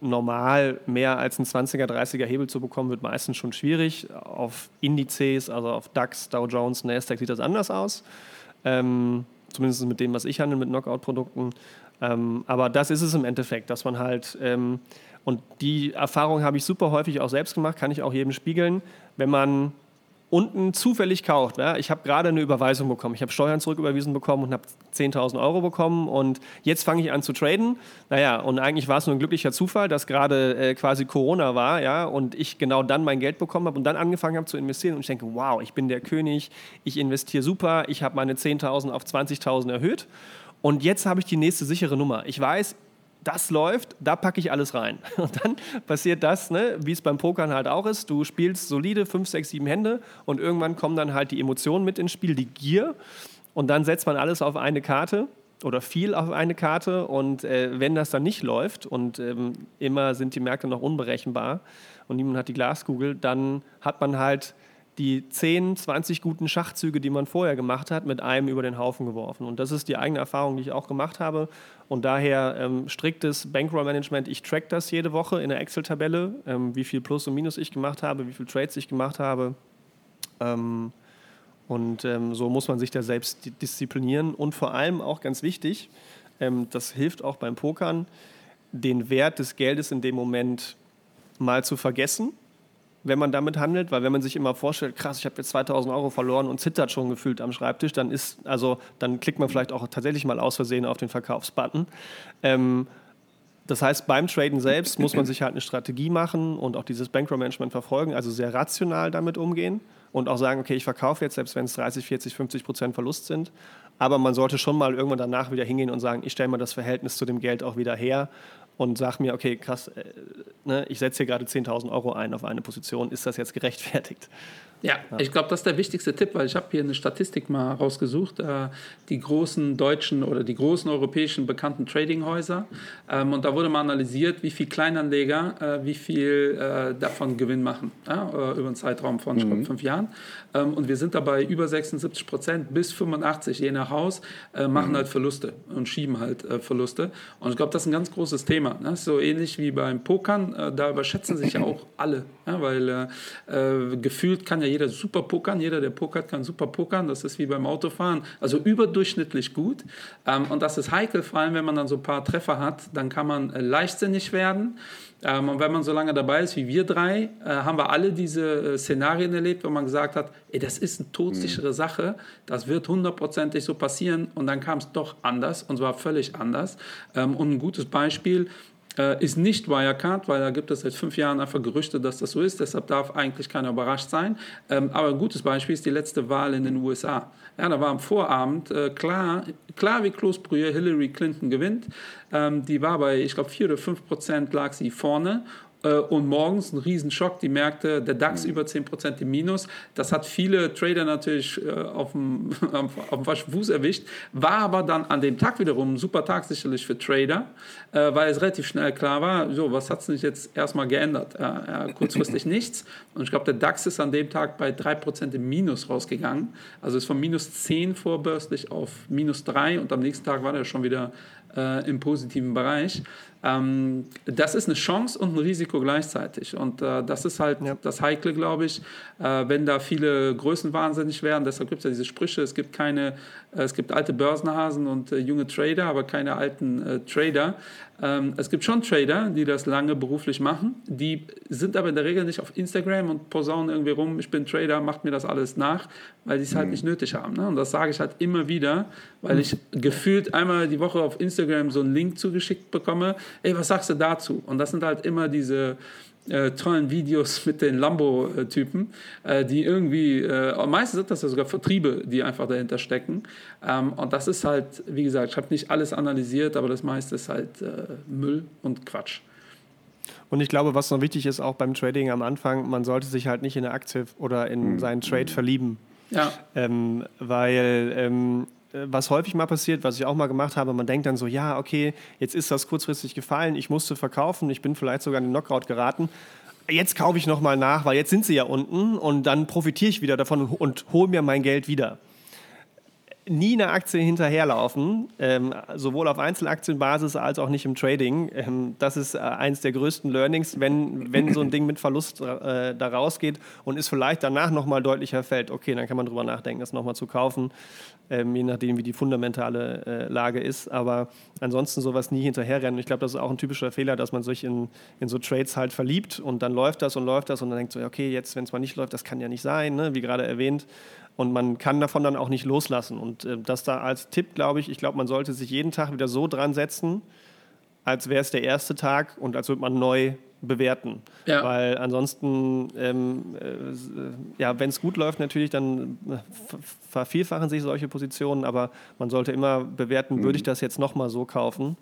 normal mehr als ein 20er, 30er Hebel zu bekommen, wird meistens schon schwierig. Auf Indizes, also auf DAX, Dow Jones, Nasdaq sieht das anders aus. Ähm, zumindest mit dem, was ich handle, mit Knockout-Produkten. Ähm, aber das ist es im Endeffekt, dass man halt, ähm, und die Erfahrung habe ich super häufig auch selbst gemacht, kann ich auch jedem spiegeln, wenn man unten zufällig kauft. Ja? Ich habe gerade eine Überweisung bekommen. Ich habe Steuern zurücküberwiesen bekommen und habe 10.000 Euro bekommen und jetzt fange ich an zu traden. Naja, und eigentlich war es nur ein glücklicher Zufall, dass gerade äh, quasi Corona war ja? und ich genau dann mein Geld bekommen habe und dann angefangen habe zu investieren und ich denke, wow, ich bin der König, ich investiere super, ich habe meine 10.000 auf 20.000 erhöht. Und jetzt habe ich die nächste sichere Nummer. Ich weiß, das läuft, da packe ich alles rein. Und dann passiert das, ne, wie es beim Pokern halt auch ist. Du spielst solide 5, 6, 7 Hände und irgendwann kommen dann halt die Emotionen mit ins Spiel, die Gier. Und dann setzt man alles auf eine Karte oder viel auf eine Karte. Und äh, wenn das dann nicht läuft und ähm, immer sind die Märkte noch unberechenbar und niemand hat die Glaskugel, dann hat man halt die 10, 20 guten Schachzüge, die man vorher gemacht hat, mit einem über den Haufen geworfen. Und das ist die eigene Erfahrung, die ich auch gemacht habe. Und daher ähm, striktes Bankroll-Management. Ich track das jede Woche in der Excel-Tabelle, ähm, wie viel Plus und Minus ich gemacht habe, wie viele Trades ich gemacht habe. Ähm, und ähm, so muss man sich da selbst disziplinieren. Und vor allem auch ganz wichtig, ähm, das hilft auch beim Pokern, den Wert des Geldes in dem Moment mal zu vergessen wenn man damit handelt, weil wenn man sich immer vorstellt, krass, ich habe jetzt 2000 Euro verloren und zittert schon gefühlt am Schreibtisch, dann ist, also dann klickt man vielleicht auch tatsächlich mal aus Versehen auf den Verkaufsbutton. Ähm, das heißt, beim Traden selbst muss man sich halt eine Strategie machen und auch dieses Bankroll-Management verfolgen, also sehr rational damit umgehen und auch sagen, okay, ich verkaufe jetzt, selbst wenn es 30, 40, 50 Prozent Verlust sind. Aber man sollte schon mal irgendwann danach wieder hingehen und sagen, ich stelle mal das Verhältnis zu dem Geld auch wieder her und sage mir, okay, krass, äh, ne, ich setze hier gerade 10.000 Euro ein auf eine Position, ist das jetzt gerechtfertigt? Ja, ja. ich glaube, das ist der wichtigste Tipp, weil ich habe hier eine Statistik mal rausgesucht. Äh, die großen deutschen oder die großen europäischen bekannten Tradinghäuser. Ähm, und da wurde mal analysiert, wie viele Kleinanleger, äh, wie viel äh, davon Gewinn machen äh, über einen Zeitraum von mhm. fünf Jahren. Ähm, und wir sind dabei über 76 Prozent bis 85, je nach Haus, äh, machen mhm. halt Verluste und schieben halt äh, Verluste. Und ich glaube, das ist ein ganz großes Thema. Ne? So ähnlich wie beim Pokern, da überschätzen sich ja auch alle, ja, weil gefühlt kann ja jeder super pokern, jeder, der pokert, kann super pokern. Das ist wie beim Autofahren, also überdurchschnittlich gut. Ähm, und das ist heikel, vor allem wenn man dann so ein paar Treffer hat, dann kann man äh, leichtsinnig werden. Ähm, und wenn man so lange dabei ist wie wir drei, äh, haben wir alle diese äh, Szenarien erlebt, wo man gesagt hat, ey, das ist eine todsichere mhm. Sache, das wird hundertprozentig so passieren. Und dann kam es doch anders, und zwar völlig anders. Ähm, und ein gutes Beispiel, äh, ist nicht Wirecard, weil da gibt es seit fünf Jahren einfach Gerüchte, dass das so ist. Deshalb darf eigentlich keiner überrascht sein. Ähm, aber ein gutes Beispiel ist die letzte Wahl in den USA. Ja, da war am Vorabend äh, klar, klar wie Kloßbrühe, Hillary Clinton gewinnt. Ähm, die war bei, ich glaube, vier oder fünf Prozent lag sie vorne und morgens ein Riesenschock, die Märkte, der DAX mhm. über 10% im Minus. Das hat viele Trader natürlich äh, auf dem, auf dem Fuß erwischt, war aber dann an dem Tag wiederum ein super Tag sicherlich für Trader, äh, weil es relativ schnell klar war, so, was hat sich jetzt erstmal geändert? kurzfristig nichts. Und ich glaube, der DAX ist an dem Tag bei 3% im Minus rausgegangen. Also ist von minus 10 vorbörslich auf minus 3 und am nächsten Tag war er schon wieder äh, im positiven Bereich. Ähm, das ist eine Chance und ein Risiko gleichzeitig. Und äh, das ist halt ja. das Heikle, glaube ich, äh, wenn da viele Größen wahnsinnig werden. Deshalb gibt es ja diese Sprüche, es gibt keine, äh, es gibt alte Börsenhasen und äh, junge Trader, aber keine alten äh, Trader. Ähm, es gibt schon Trader, die das lange beruflich machen. Die sind aber in der Regel nicht auf Instagram und posaunen irgendwie rum, ich bin Trader, macht mir das alles nach, weil die es halt mhm. nicht nötig haben. Ne? Und das sage ich halt immer wieder, weil ich gefühlt einmal die Woche auf Instagram so einen Link zugeschickt bekomme. Ey, was sagst du dazu? Und das sind halt immer diese äh, tollen Videos mit den Lambo-Typen, äh, die irgendwie, äh, meistens sind das ja sogar Vertriebe, die einfach dahinter stecken. Ähm, und das ist halt, wie gesagt, ich habe nicht alles analysiert, aber das meiste ist halt äh, Müll und Quatsch. Und ich glaube, was noch wichtig ist, auch beim Trading am Anfang, man sollte sich halt nicht in eine Aktie oder in mhm. seinen Trade verlieben. Ja. Ähm, weil ähm, äh, was häufig mal passiert, was ich auch mal gemacht habe, man denkt dann so, ja, okay, jetzt ist das kurzfristig gefallen, ich musste verkaufen, ich bin vielleicht sogar in den Knockout geraten. Jetzt kaufe ich nochmal nach, weil jetzt sind sie ja unten und dann profitiere ich wieder davon und, und hole mir mein Geld wieder nie eine Aktie hinterherlaufen, ähm, sowohl auf Einzelaktienbasis als auch nicht im Trading. Ähm, das ist äh, eins der größten Learnings, wenn, wenn so ein Ding mit Verlust äh, da rausgeht und es vielleicht danach nochmal deutlicher fällt, okay, dann kann man drüber nachdenken, das nochmal zu kaufen, ähm, je nachdem, wie die fundamentale äh, Lage ist. Aber ansonsten sowas nie hinterherrennen. Ich glaube, das ist auch ein typischer Fehler, dass man sich in, in so Trades halt verliebt und dann läuft das und läuft das und dann denkt so, okay, jetzt, wenn es mal nicht läuft, das kann ja nicht sein, ne? wie gerade erwähnt. Und man kann davon dann auch nicht loslassen. Und äh, das da als Tipp, glaube ich, ich glaube, man sollte sich jeden Tag wieder so dran setzen, als wäre es der erste Tag und als würde man neu bewerten. Ja. Weil ansonsten, ähm, äh, ja, wenn es gut läuft natürlich, dann äh, vervielfachen sich solche Positionen, aber man sollte immer bewerten, mhm. würde ich das jetzt nochmal so kaufen?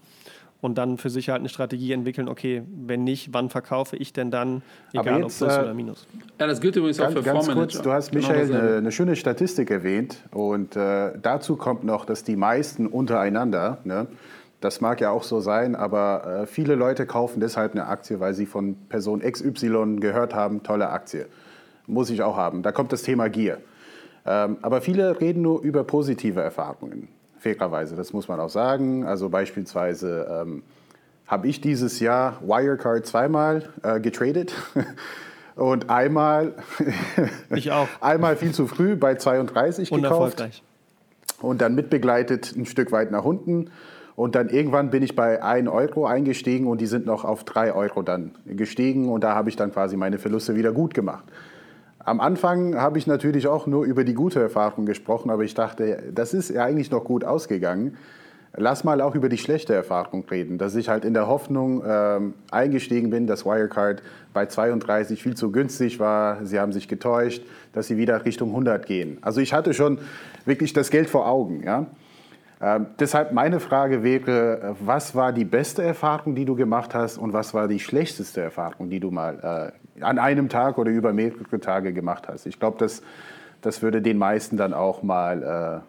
Und dann für sich halt eine Strategie entwickeln, okay, wenn nicht, wann verkaufe ich denn dann, egal jetzt, ob Plus äh, oder Minus. Ja, das gilt übrigens ganz, auch für ganz kurz, Du hast, genau Michael, eine, eine, schöne Statistik erwähnt und äh, dazu kommt noch, dass die meisten untereinander, ne, das mag ja auch so sein, aber äh, viele Leute kaufen deshalb eine Aktie, weil sie von Person XY gehört haben, tolle Aktie. Muss ich auch haben. Da kommt das Thema Gier. Ähm, aber viele reden nur über positive Erfahrungen fairerweise, das muss man auch sagen. Also beispielsweise ähm, habe ich dieses Jahr Wirecard zweimal äh, getradet und einmal, ich auch. einmal viel zu früh bei 32 gekauft und dann mitbegleitet ein Stück weit nach unten Und dann irgendwann bin ich bei 1 Euro eingestiegen und die sind noch auf 3 Euro dann gestiegen und da habe ich dann quasi meine Verluste wieder gut gemacht. Am Anfang habe ich natürlich auch nur über die gute Erfahrung gesprochen, aber ich dachte, das ist ja eigentlich noch gut ausgegangen. Lass mal auch über die schlechte Erfahrung reden, dass ich halt in der Hoffnung ähm, eingestiegen bin, dass Wirecard bei 32 viel zu günstig war. Sie haben sich getäuscht, dass sie wieder Richtung 100 gehen. Also ich hatte schon wirklich das Geld vor Augen. Ja? Ähm, deshalb meine Frage wäre, was war die beste Erfahrung, die du gemacht hast und was war die schlechteste Erfahrung, die du mal äh, an einem Tag oder über mehrere Tage gemacht hast? Ich glaube, das, das würde den meisten dann auch mal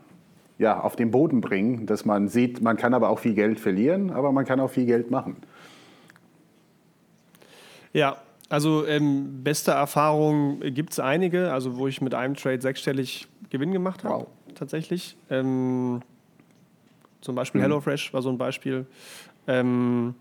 äh, ja, auf den Boden bringen, dass man sieht, man kann aber auch viel Geld verlieren, aber man kann auch viel Geld machen. Ja, also ähm, beste Erfahrung gibt es einige, also wo ich mit einem Trade sechsstellig Gewinn gemacht habe, wow. tatsächlich. Ähm, zum Beispiel mhm. HelloFresh war so ein Beispiel. Ähm,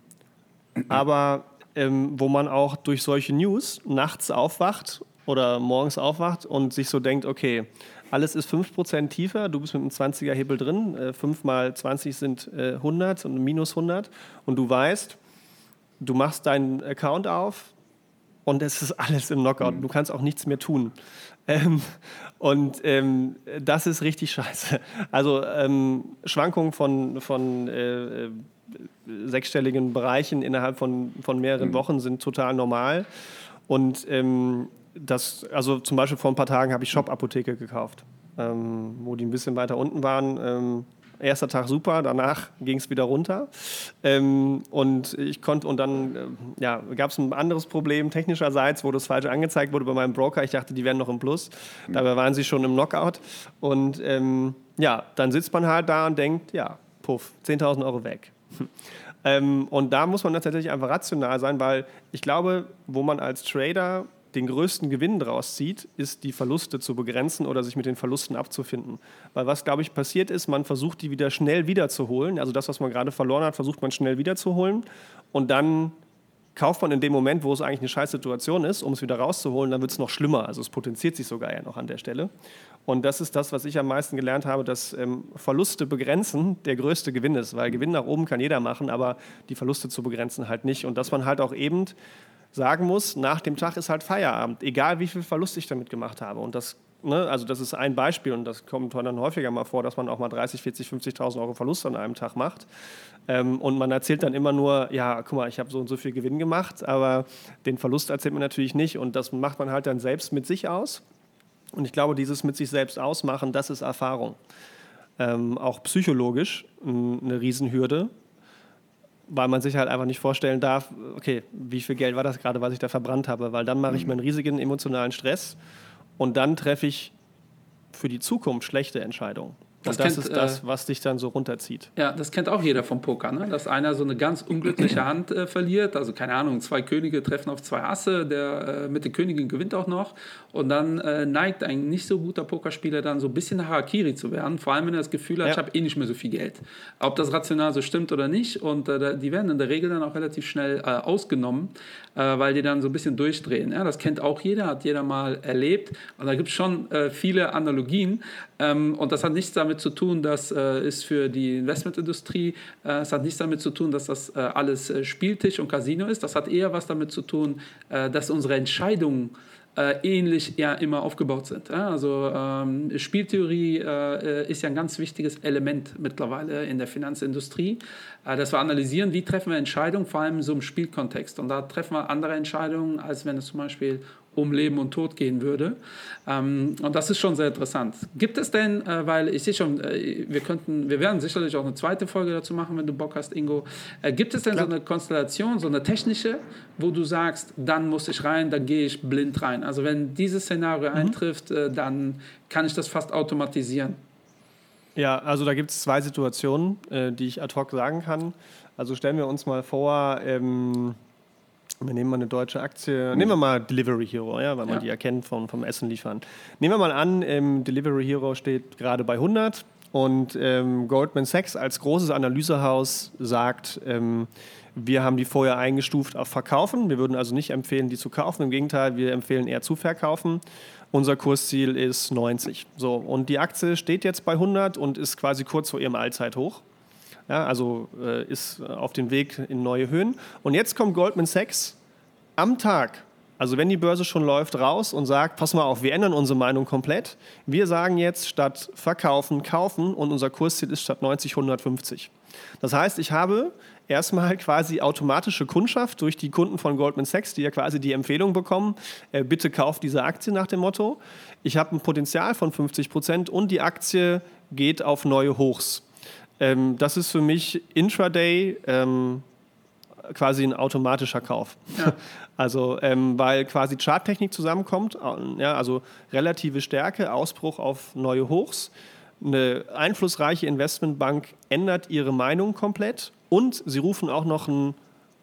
aber ähm, wo man auch durch solche News nachts aufwacht oder morgens aufwacht und sich so denkt, okay, alles ist 5% tiefer, du bist mit einem 20er Hebel drin, äh, 5 mal 20 sind äh, 100 und minus 100 und du weißt, du machst deinen Account auf und es ist alles im Knockout, mhm. du kannst auch nichts mehr tun. Ähm, und ähm, das ist richtig scheiße. Also ähm, Schwankungen von, von äh, sechsstelligen Bereichen innerhalb von, von mehreren mhm. Wochen sind total normal. Und ähm, das, also zum Beispiel vor ein paar Tagen habe ich Shop-Apotheke gekauft, ähm, wo die ein bisschen weiter unten waren ähm, Erster Tag super, danach ging es wieder runter. Ähm, und ich konnte, und dann äh, ja, gab es ein anderes Problem technischerseits, wo das falsch angezeigt wurde bei meinem Broker. Ich dachte, die wären noch im Plus. Dabei waren sie schon im Knockout. Und ähm, ja, dann sitzt man halt da und denkt, ja, puff, 10.000 Euro weg. ähm, und da muss man tatsächlich einfach rational sein, weil ich glaube, wo man als Trader den größten Gewinn daraus zieht, ist die Verluste zu begrenzen oder sich mit den Verlusten abzufinden. Weil was, glaube ich, passiert ist, man versucht die wieder schnell wiederzuholen. Also das, was man gerade verloren hat, versucht man schnell wiederzuholen. Und dann kauft man in dem Moment, wo es eigentlich eine scheiß Situation ist, um es wieder rauszuholen, dann wird es noch schlimmer. Also es potenziert sich sogar ja noch an der Stelle. Und das ist das, was ich am meisten gelernt habe, dass ähm, Verluste begrenzen der größte Gewinn ist. Weil Gewinn nach oben kann jeder machen, aber die Verluste zu begrenzen halt nicht. Und dass man halt auch eben sagen muss, nach dem Tag ist halt Feierabend, egal wie viel Verlust ich damit gemacht habe. Und das, ne, also das ist ein Beispiel und das kommt dann häufiger mal vor, dass man auch mal 30, 40, 50.000 Euro Verlust an einem Tag macht. Ähm, und man erzählt dann immer nur, ja, guck mal, ich habe so und so viel Gewinn gemacht, aber den Verlust erzählt man natürlich nicht und das macht man halt dann selbst mit sich aus. Und ich glaube, dieses mit sich selbst ausmachen, das ist Erfahrung. Ähm, auch psychologisch eine Riesenhürde, weil man sich halt einfach nicht vorstellen darf, okay, wie viel Geld war das gerade, was ich da verbrannt habe, weil dann mache ich mhm. mir einen riesigen emotionalen Stress und dann treffe ich für die Zukunft schlechte Entscheidungen. Das, das kennt, ist das, äh, was dich dann so runterzieht. Ja, das kennt auch jeder vom Poker, ne? dass einer so eine ganz unglückliche Hand äh, verliert. Also keine Ahnung, zwei Könige treffen auf zwei Asse, der äh, mit der Königin gewinnt auch noch. Und dann äh, neigt ein nicht so guter Pokerspieler dann so ein bisschen Harakiri zu werden. Vor allem, wenn er das Gefühl hat, ja. ich habe eh nicht mehr so viel Geld. Ob das rational so stimmt oder nicht. Und äh, die werden in der Regel dann auch relativ schnell äh, ausgenommen, weil die dann so ein bisschen durchdrehen. Ja? Das kennt auch jeder, hat jeder mal erlebt. Und da gibt es schon viele Analogien. Ähm, und das hat nichts damit zu tun, das äh, ist für die Investmentindustrie, äh, es hat nichts damit zu tun, dass das äh, alles äh, Spieltisch und Casino ist. Das hat eher was damit zu tun, äh, dass unsere Entscheidungen äh, ähnlich ja immer aufgebaut sind. Also ähm, Spieltheorie äh, ist ja ein ganz wichtiges Element mittlerweile in der Finanzindustrie, äh, dass wir analysieren, wie treffen wir Entscheidungen, vor allem in so einem Spielkontext. Und da treffen wir andere Entscheidungen, als wenn es zum Beispiel um Leben und Tod gehen würde. Ähm, und das ist schon sehr interessant. Gibt es denn, äh, weil ich sehe schon, äh, wir könnten, wir werden sicherlich auch eine zweite Folge dazu machen, wenn du Bock hast, Ingo. Äh, gibt es denn Klar. so eine Konstellation, so eine technische, wo du sagst, dann muss ich rein, dann gehe ich blind rein? Also wenn dieses Szenario mhm. eintrifft, äh, dann kann ich das fast automatisieren. Ja, also da gibt es zwei Situationen, äh, die ich ad hoc sagen kann. Also stellen wir uns mal vor, ähm, wir nehmen mal eine deutsche Aktie, nehmen wir mal Delivery Hero, ja, weil man ja. die erkennt vom, vom Essen liefern. Nehmen wir mal an, ähm, Delivery Hero steht gerade bei 100 und ähm, Goldman Sachs als großes Analysehaus sagt, ähm, wir haben die vorher eingestuft auf Verkaufen. Wir würden also nicht empfehlen, die zu kaufen. Im Gegenteil, wir empfehlen eher zu verkaufen. Unser Kursziel ist 90. So, und die Aktie steht jetzt bei 100 und ist quasi kurz vor ihrem Allzeithoch. Ja, also äh, ist auf dem Weg in neue Höhen. Und jetzt kommt Goldman Sachs am Tag, also wenn die Börse schon läuft, raus und sagt, pass mal auf, wir ändern unsere Meinung komplett. Wir sagen jetzt statt verkaufen, kaufen und unser Kursziel ist statt 90 150. Das heißt, ich habe erstmal quasi automatische Kundschaft durch die Kunden von Goldman Sachs, die ja quasi die Empfehlung bekommen, äh, bitte kauft diese Aktie nach dem Motto. Ich habe ein Potenzial von 50 Prozent und die Aktie geht auf neue Hochs. Ähm, das ist für mich Intraday ähm, quasi ein automatischer Kauf. Ja. Also, ähm, weil quasi Charttechnik zusammenkommt, ja, also relative Stärke, Ausbruch auf neue Hochs. Eine einflussreiche Investmentbank ändert ihre Meinung komplett und sie rufen auch noch ein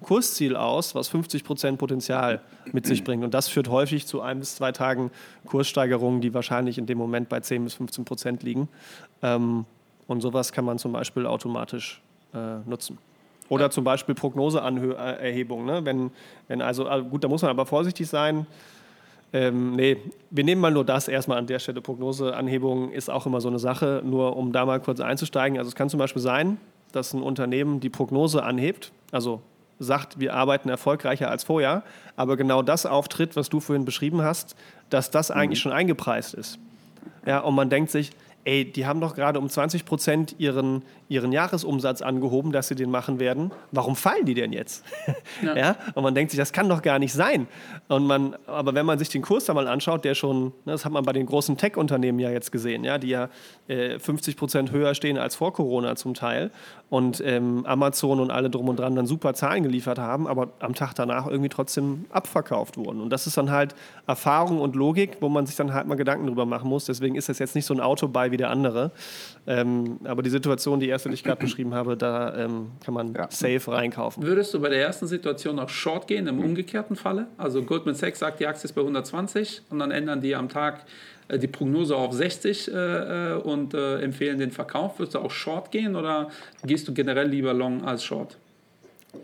Kursziel aus, was 50 Prozent Potenzial mit sich bringt. Und das führt häufig zu ein bis zwei Tagen Kurssteigerungen, die wahrscheinlich in dem Moment bei 10 bis 15 Prozent liegen. Ähm, und sowas kann man zum Beispiel automatisch äh, nutzen. Oder zum Beispiel Prognoseerhebung. Ne? Wenn, wenn also, ah, gut, da muss man aber vorsichtig sein. Ähm, nee, wir nehmen mal nur das erstmal an der Stelle. Prognoseanhebung ist auch immer so eine Sache, nur um da mal kurz einzusteigen. Also es kann zum Beispiel sein, dass ein Unternehmen die Prognose anhebt, also sagt, wir arbeiten erfolgreicher als vorher, aber genau das auftritt, was du vorhin beschrieben hast, dass das eigentlich mhm. schon eingepreist ist. Ja, und man denkt sich, ey, die haben doch gerade um 20 Prozent ihren, ihren Jahresumsatz angehoben, dass sie den machen werden. Warum fallen die denn jetzt? Ja. ja. Und man denkt sich, das kann doch gar nicht sein. Und man, aber wenn man sich den Kurs da mal anschaut, der schon, ne, das hat man bei den großen Tech-Unternehmen ja jetzt gesehen, ja, die ja äh, 50 Prozent höher stehen als vor Corona zum Teil und ähm, Amazon und alle drum und dran dann super Zahlen geliefert haben, aber am Tag danach irgendwie trotzdem abverkauft wurden. Und das ist dann halt Erfahrung und Logik, wo man sich dann halt mal Gedanken drüber machen muss. Deswegen ist das jetzt nicht so ein Auto bei wie der andere. Ähm, aber die Situation, die erste, die ich gerade beschrieben habe, da ähm, kann man ja. safe reinkaufen. Würdest du bei der ersten Situation auch Short gehen im umgekehrten Falle? Also Goldman Sachs sagt, die Aktie ist bei 120 und dann ändern die am Tag die Prognose auf 60 äh, äh, und äh, empfehlen den Verkauf. Würdest du auch Short gehen oder gehst du generell lieber Long als Short?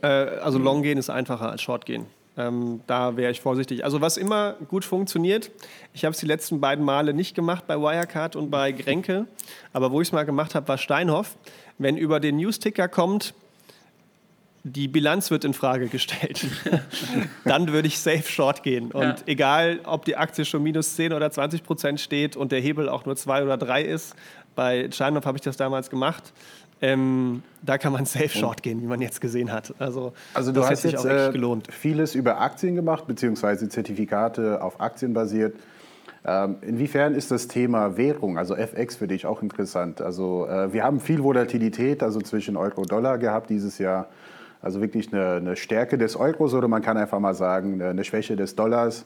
Äh, also Long gehen ist einfacher als Short gehen. Ähm, da wäre ich vorsichtig. Also was immer gut funktioniert, ich habe es die letzten beiden Male nicht gemacht bei Wirecard und bei Grenke, aber wo ich es mal gemacht habe, war Steinhoff. Wenn über den News-Ticker kommt, die Bilanz wird in Frage gestellt, dann würde ich safe short gehen. Und ja. egal, ob die Aktie schon minus 10 oder 20 Prozent steht und der Hebel auch nur 2 oder 3 ist, bei Steinhoff habe ich das damals gemacht, ähm, da kann man safe short gehen, wie man jetzt gesehen hat. Also, also du das hast jetzt äh, gelohnt. vieles über Aktien gemacht, beziehungsweise Zertifikate auf Aktien basiert. Ähm, inwiefern ist das Thema Währung, also FX für dich auch interessant? Also äh, wir haben viel Volatilität, also zwischen Euro und Dollar gehabt dieses Jahr. Also wirklich eine, eine, Stärke des Euros oder man kann einfach mal sagen, eine Schwäche des Dollars.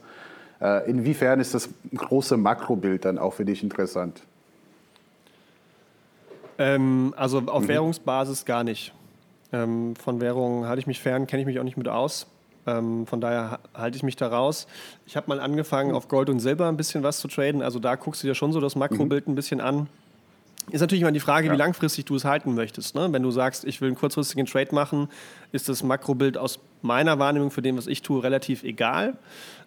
Äh, inwiefern ist das große Makrobild dann auch für dich interessant? Ähm, also auf mhm. Währungsbasis gar nicht. Ähm, von Währungen halte ich mich fern, kenne ich mich auch nicht mit aus. Ähm, von daher halte ich mich da raus. Ich habe mal angefangen, mhm. auf Gold und Silber ein bisschen was zu traden. Also da guckst du dir schon so das Makrobild mhm. ein bisschen an. Ist natürlich immer die Frage, ja. wie langfristig du es halten möchtest. Ne? Wenn du sagst, ich will einen kurzfristigen Trade machen, ist das Makrobild aus meiner Wahrnehmung für dem, was ich tue, relativ egal.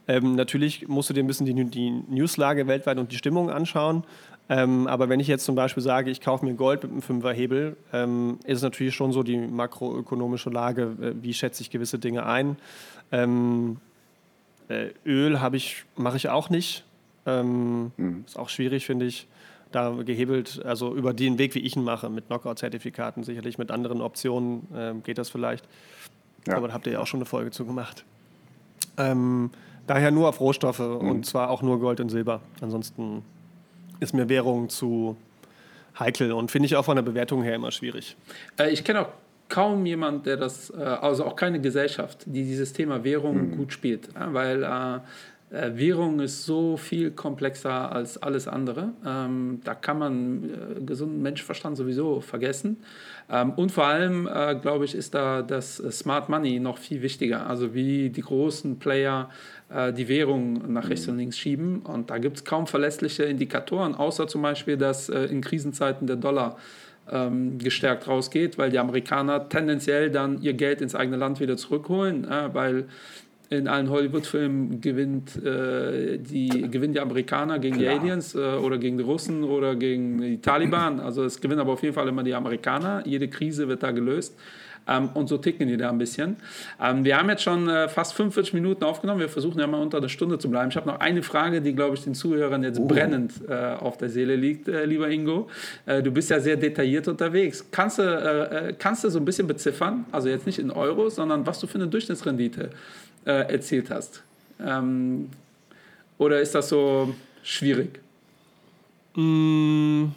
Ähm, natürlich musst du dir ein bisschen die, die Newslage weltweit und die Stimmung anschauen. Ähm, aber wenn ich jetzt zum Beispiel sage, ich kaufe mir Gold mit einem Fünferhebel, ähm, ist es natürlich schon so die makroökonomische Lage, äh, wie schätze ich gewisse Dinge ein. Ähm, äh, Öl ich, mache ich auch nicht. Ähm, mhm. Ist auch schwierig, finde ich. Da gehebelt, also über den Weg, wie ich ihn mache, mit Knockout-Zertifikaten, sicherlich mit anderen Optionen äh, geht das vielleicht. Ja. Aber da habt ihr ja auch schon eine Folge zu gemacht. Ähm, daher nur auf Rohstoffe mhm. und zwar auch nur Gold und Silber. Ansonsten ist mir Währung zu heikel und finde ich auch von der Bewertung her immer schwierig. Äh, ich kenne auch kaum jemand, der das, äh, also auch keine Gesellschaft, die dieses Thema Währung mhm. gut spielt, weil äh, äh, Währung ist so viel komplexer als alles andere. Ähm, da kann man äh, gesunden Menschenverstand sowieso vergessen. Ähm, und vor allem, äh, glaube ich, ist da das Smart Money noch viel wichtiger. Also wie die großen Player äh, die Währung nach rechts und links schieben. Und da gibt es kaum verlässliche Indikatoren, außer zum Beispiel, dass äh, in Krisenzeiten der Dollar ähm, gestärkt rausgeht, weil die Amerikaner tendenziell dann ihr Geld ins eigene Land wieder zurückholen, äh, weil in allen Hollywood-Filmen gewinnt, äh, die, gewinnen die Amerikaner gegen Klar. die Aliens äh, oder gegen die Russen oder gegen die Taliban. Also es gewinnen aber auf jeden Fall immer die Amerikaner. Jede Krise wird da gelöst. Ähm, und so ticken die da ein bisschen. Ähm, wir haben jetzt schon äh, fast 45 Minuten aufgenommen. Wir versuchen ja mal unter einer Stunde zu bleiben. Ich habe noch eine Frage, die, glaube ich, den Zuhörern jetzt uh. brennend äh, auf der Seele liegt, äh, lieber Ingo. Äh, du bist ja sehr detailliert unterwegs. Kannst du, äh, äh, kannst du so ein bisschen beziffern, also jetzt nicht in Euro, sondern was du für eine Durchschnittsrendite erzielt hast? Ähm, oder ist das so schwierig? Mmh.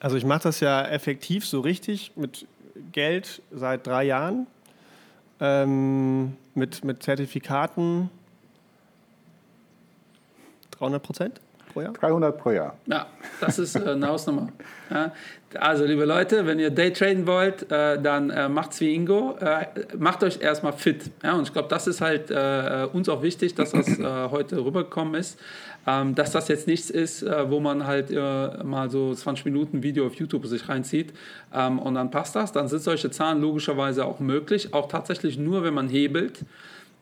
Also ich mache das ja effektiv so richtig mit Geld seit drei Jahren, ähm, mit, mit Zertifikaten 300 Prozent pro Jahr? 300 pro Jahr. Ja, das ist äh, eine Hausnummer. Ja. Also liebe Leute, wenn ihr Daytraden wollt, äh, dann äh, macht's wie Ingo, äh, macht euch erstmal fit. Ja, und ich glaube, das ist halt uns auch wichtig, dass das heute rübergekommen ist. Ähm, dass das jetzt nichts ist, wo man halt mal so 20 Minuten Video auf YouTube sich reinzieht ähm, und dann passt das. Dann sind solche Zahlen logischerweise auch möglich, auch tatsächlich nur, wenn man hebelt.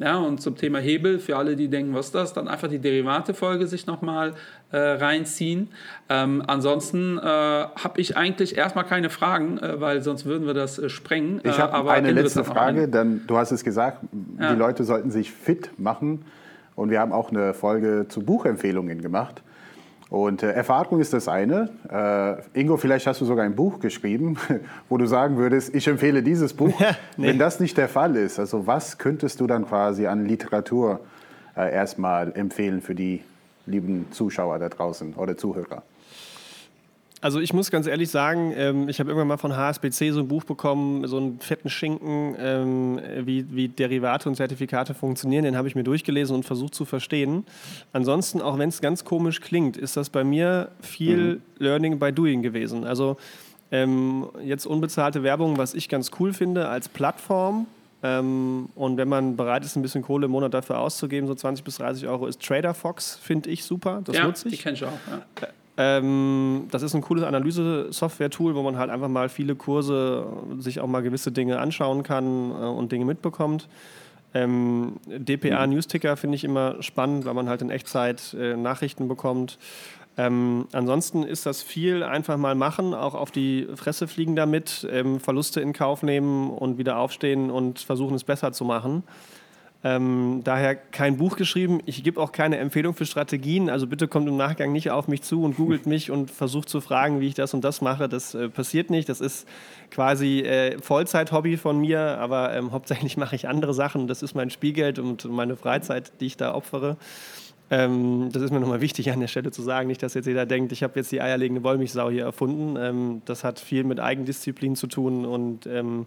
Ja, und zum Thema Hebel, für alle, die denken, was ist das, dann einfach die Derivate-Folge sich nochmal äh, reinziehen. Ähm, ansonsten äh, habe ich eigentlich erstmal keine Fragen, äh, weil sonst würden wir das äh, sprengen. Ich habe eine letzte Frage, denn du hast es gesagt, ja. die Leute sollten sich fit machen. Und wir haben auch eine Folge zu Buchempfehlungen gemacht. Und äh, Erfahrung ist das eine. Äh, Ingo, vielleicht hast du sogar ein Buch geschrieben, wo du sagen würdest, ich empfehle dieses Buch. Ja, nee. Wenn das nicht der Fall ist, also was könntest du dann quasi an Literatur äh, erstmal empfehlen für die lieben Zuschauer da draußen oder Zuhörer? Also ich muss ganz ehrlich sagen, ähm, ich habe irgendwann mal von HSBC so ein Buch bekommen, so einen fetten Schinken, ähm, wie, wie Derivate und Zertifikate funktionieren. Den habe ich mir durchgelesen und versucht zu verstehen. Ansonsten, auch wenn es ganz komisch klingt, ist das bei mir viel mhm. Learning by Doing gewesen. Also ähm, jetzt unbezahlte Werbung, was ich ganz cool finde als Plattform. Ähm, und wenn man bereit ist, ein bisschen Kohle im Monat dafür auszugeben, so 20 bis 30 Euro, ist Trader Fox, finde ich super. Das ja, nutze ich. Die kenne ich auch. Ja. Ähm, das ist ein cooles Analyse-Software-Tool, wo man halt einfach mal viele Kurse sich auch mal gewisse Dinge anschauen kann äh, und Dinge mitbekommt. Ähm, DPA mhm. Newsticker finde ich immer spannend, weil man halt in Echtzeit äh, Nachrichten bekommt. Ähm, ansonsten ist das viel einfach mal machen, auch auf die Fresse fliegen damit, ähm, Verluste in Kauf nehmen und wieder aufstehen und versuchen es besser zu machen. Ähm, daher kein Buch geschrieben. Ich gebe auch keine Empfehlung für Strategien. Also bitte kommt im Nachgang nicht auf mich zu und googelt mich und versucht zu fragen, wie ich das und das mache. Das äh, passiert nicht. Das ist quasi äh, Vollzeit-Hobby von mir, aber ähm, hauptsächlich mache ich andere Sachen. Das ist mein Spielgeld und meine Freizeit, die ich da opfere. Ähm, das ist mir nochmal wichtig an der Stelle zu sagen. Nicht, dass jetzt jeder denkt, ich habe jetzt die eierlegende Wollmilchsau hier erfunden. Ähm, das hat viel mit Eigendisziplin zu tun und ähm,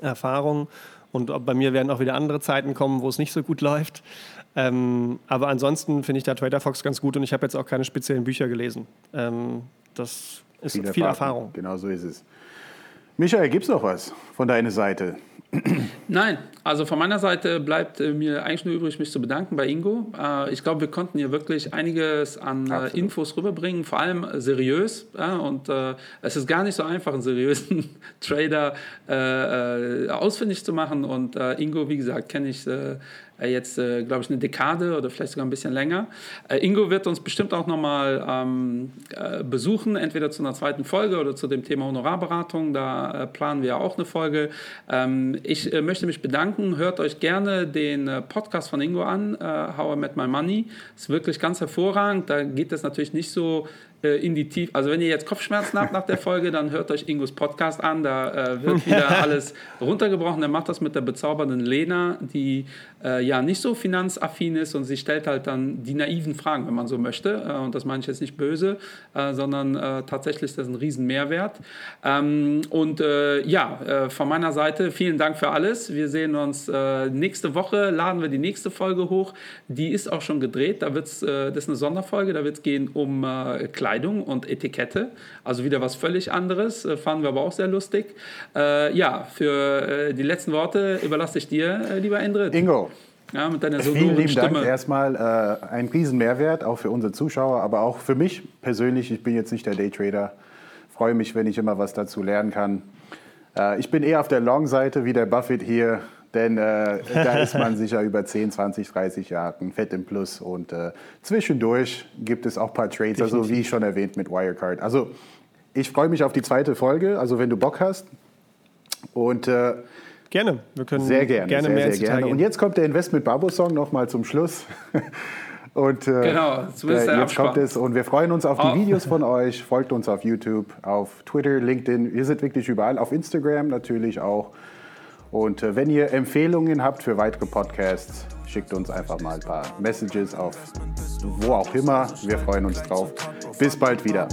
Erfahrung. Und bei mir werden auch wieder andere Zeiten kommen, wo es nicht so gut läuft. Ähm, aber ansonsten finde ich da Trader Fox ganz gut und ich habe jetzt auch keine speziellen Bücher gelesen. Ähm, das ist viel, viel Erfahrung. Erfahrung. Genau so ist es. Michael, gibt es noch was von deiner Seite? Nein, also von meiner Seite bleibt äh, mir eigentlich nur übrig, mich zu bedanken bei Ingo. Äh, ich glaube, wir konnten hier wirklich einiges an äh, Infos rüberbringen, vor allem seriös. Und es ist gar nicht so einfach, einen seriösen Trader ausfindig zu machen. Und Ingo, wie gesagt, kenne ich jetzt, äh, glaube ich, eine Dekade oder vielleicht sogar ein bisschen länger. Äh, Ingo wird uns bestimmt auch nochmal ähm, besuchen, entweder zu einer zweiten Folge oder zu dem Thema Honorarberatung. Da planen wir auch eine Folge. Ähm, ich möchte mich bedanken. Hört euch gerne den Podcast von Ingo an, How I Met My Money. Ist wirklich ganz hervorragend. Da geht es natürlich nicht so äh, in die Tiefe. Also wenn ihr jetzt Kopfschmerzen habt nach der Folge, dann hört euch Ingos Podcast an. Da äh, wird wieder alles runtergebrochen. Er macht das mit der bezaubernden Lena, die äh, ja nicht so finanzaffin ist und sie stellt halt dann die naiven Fragen, wenn man so möchte. Äh, und das meine ich jetzt nicht böse, äh, sondern äh, tatsächlich ist das ein riesen Mehrwert. Ähm, und ja, von meiner Seite vielen Dank für alles. Wir sehen uns nächste Woche, laden wir die nächste Folge hoch. Die ist auch schon gedreht. Da wird's, das ist eine Sonderfolge. Da wird es gehen um Kleidung. Kleidung und Etikette. Also wieder was völlig anderes, äh, fanden wir aber auch sehr lustig. Äh, ja, für äh, die letzten Worte überlasse ich dir, äh, lieber Endrit. Ingo. Ja, mit deiner so Vielen lieben Stimme. Dank erstmal. Äh, ein Riesenmehrwert, auch für unsere Zuschauer, aber auch für mich persönlich. Ich bin jetzt nicht der Daytrader. Freue mich, wenn ich immer was dazu lernen kann. Äh, ich bin eher auf der Long-Seite wie der Buffett hier. Denn äh, da ist man sicher über 10, 20, 30 Jahre fett im Plus. Und äh, zwischendurch gibt es auch ein paar Trades, also wie schon erwähnt mit Wirecard. Also ich freue mich auf die zweite Folge, also wenn du Bock hast. Und äh, gerne, wir können sehr gerne, gerne sehr, mehr sehr gerne. Und jetzt kommt der Investment Babo Song nochmal zum Schluss. Und äh, genau, äh, jetzt kommt es und wir freuen uns auf die oh. Videos von euch. Folgt uns auf YouTube, auf Twitter, LinkedIn. Wir sind wirklich überall, auf Instagram natürlich auch. Und äh, wenn ihr Empfehlungen habt für weitere Podcasts, schickt uns einfach mal ein paar Messages auf wo auch immer. Wir freuen uns drauf. Bis bald wieder.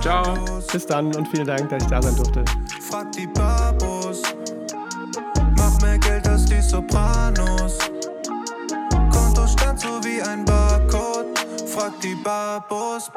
Ciao. Bis dann und vielen Dank, dass ich da sein durfte. Frag die Babos. Mach mehr Geld als die Sopranos. Kontostand so wie ein Barcode. Frag die Babos.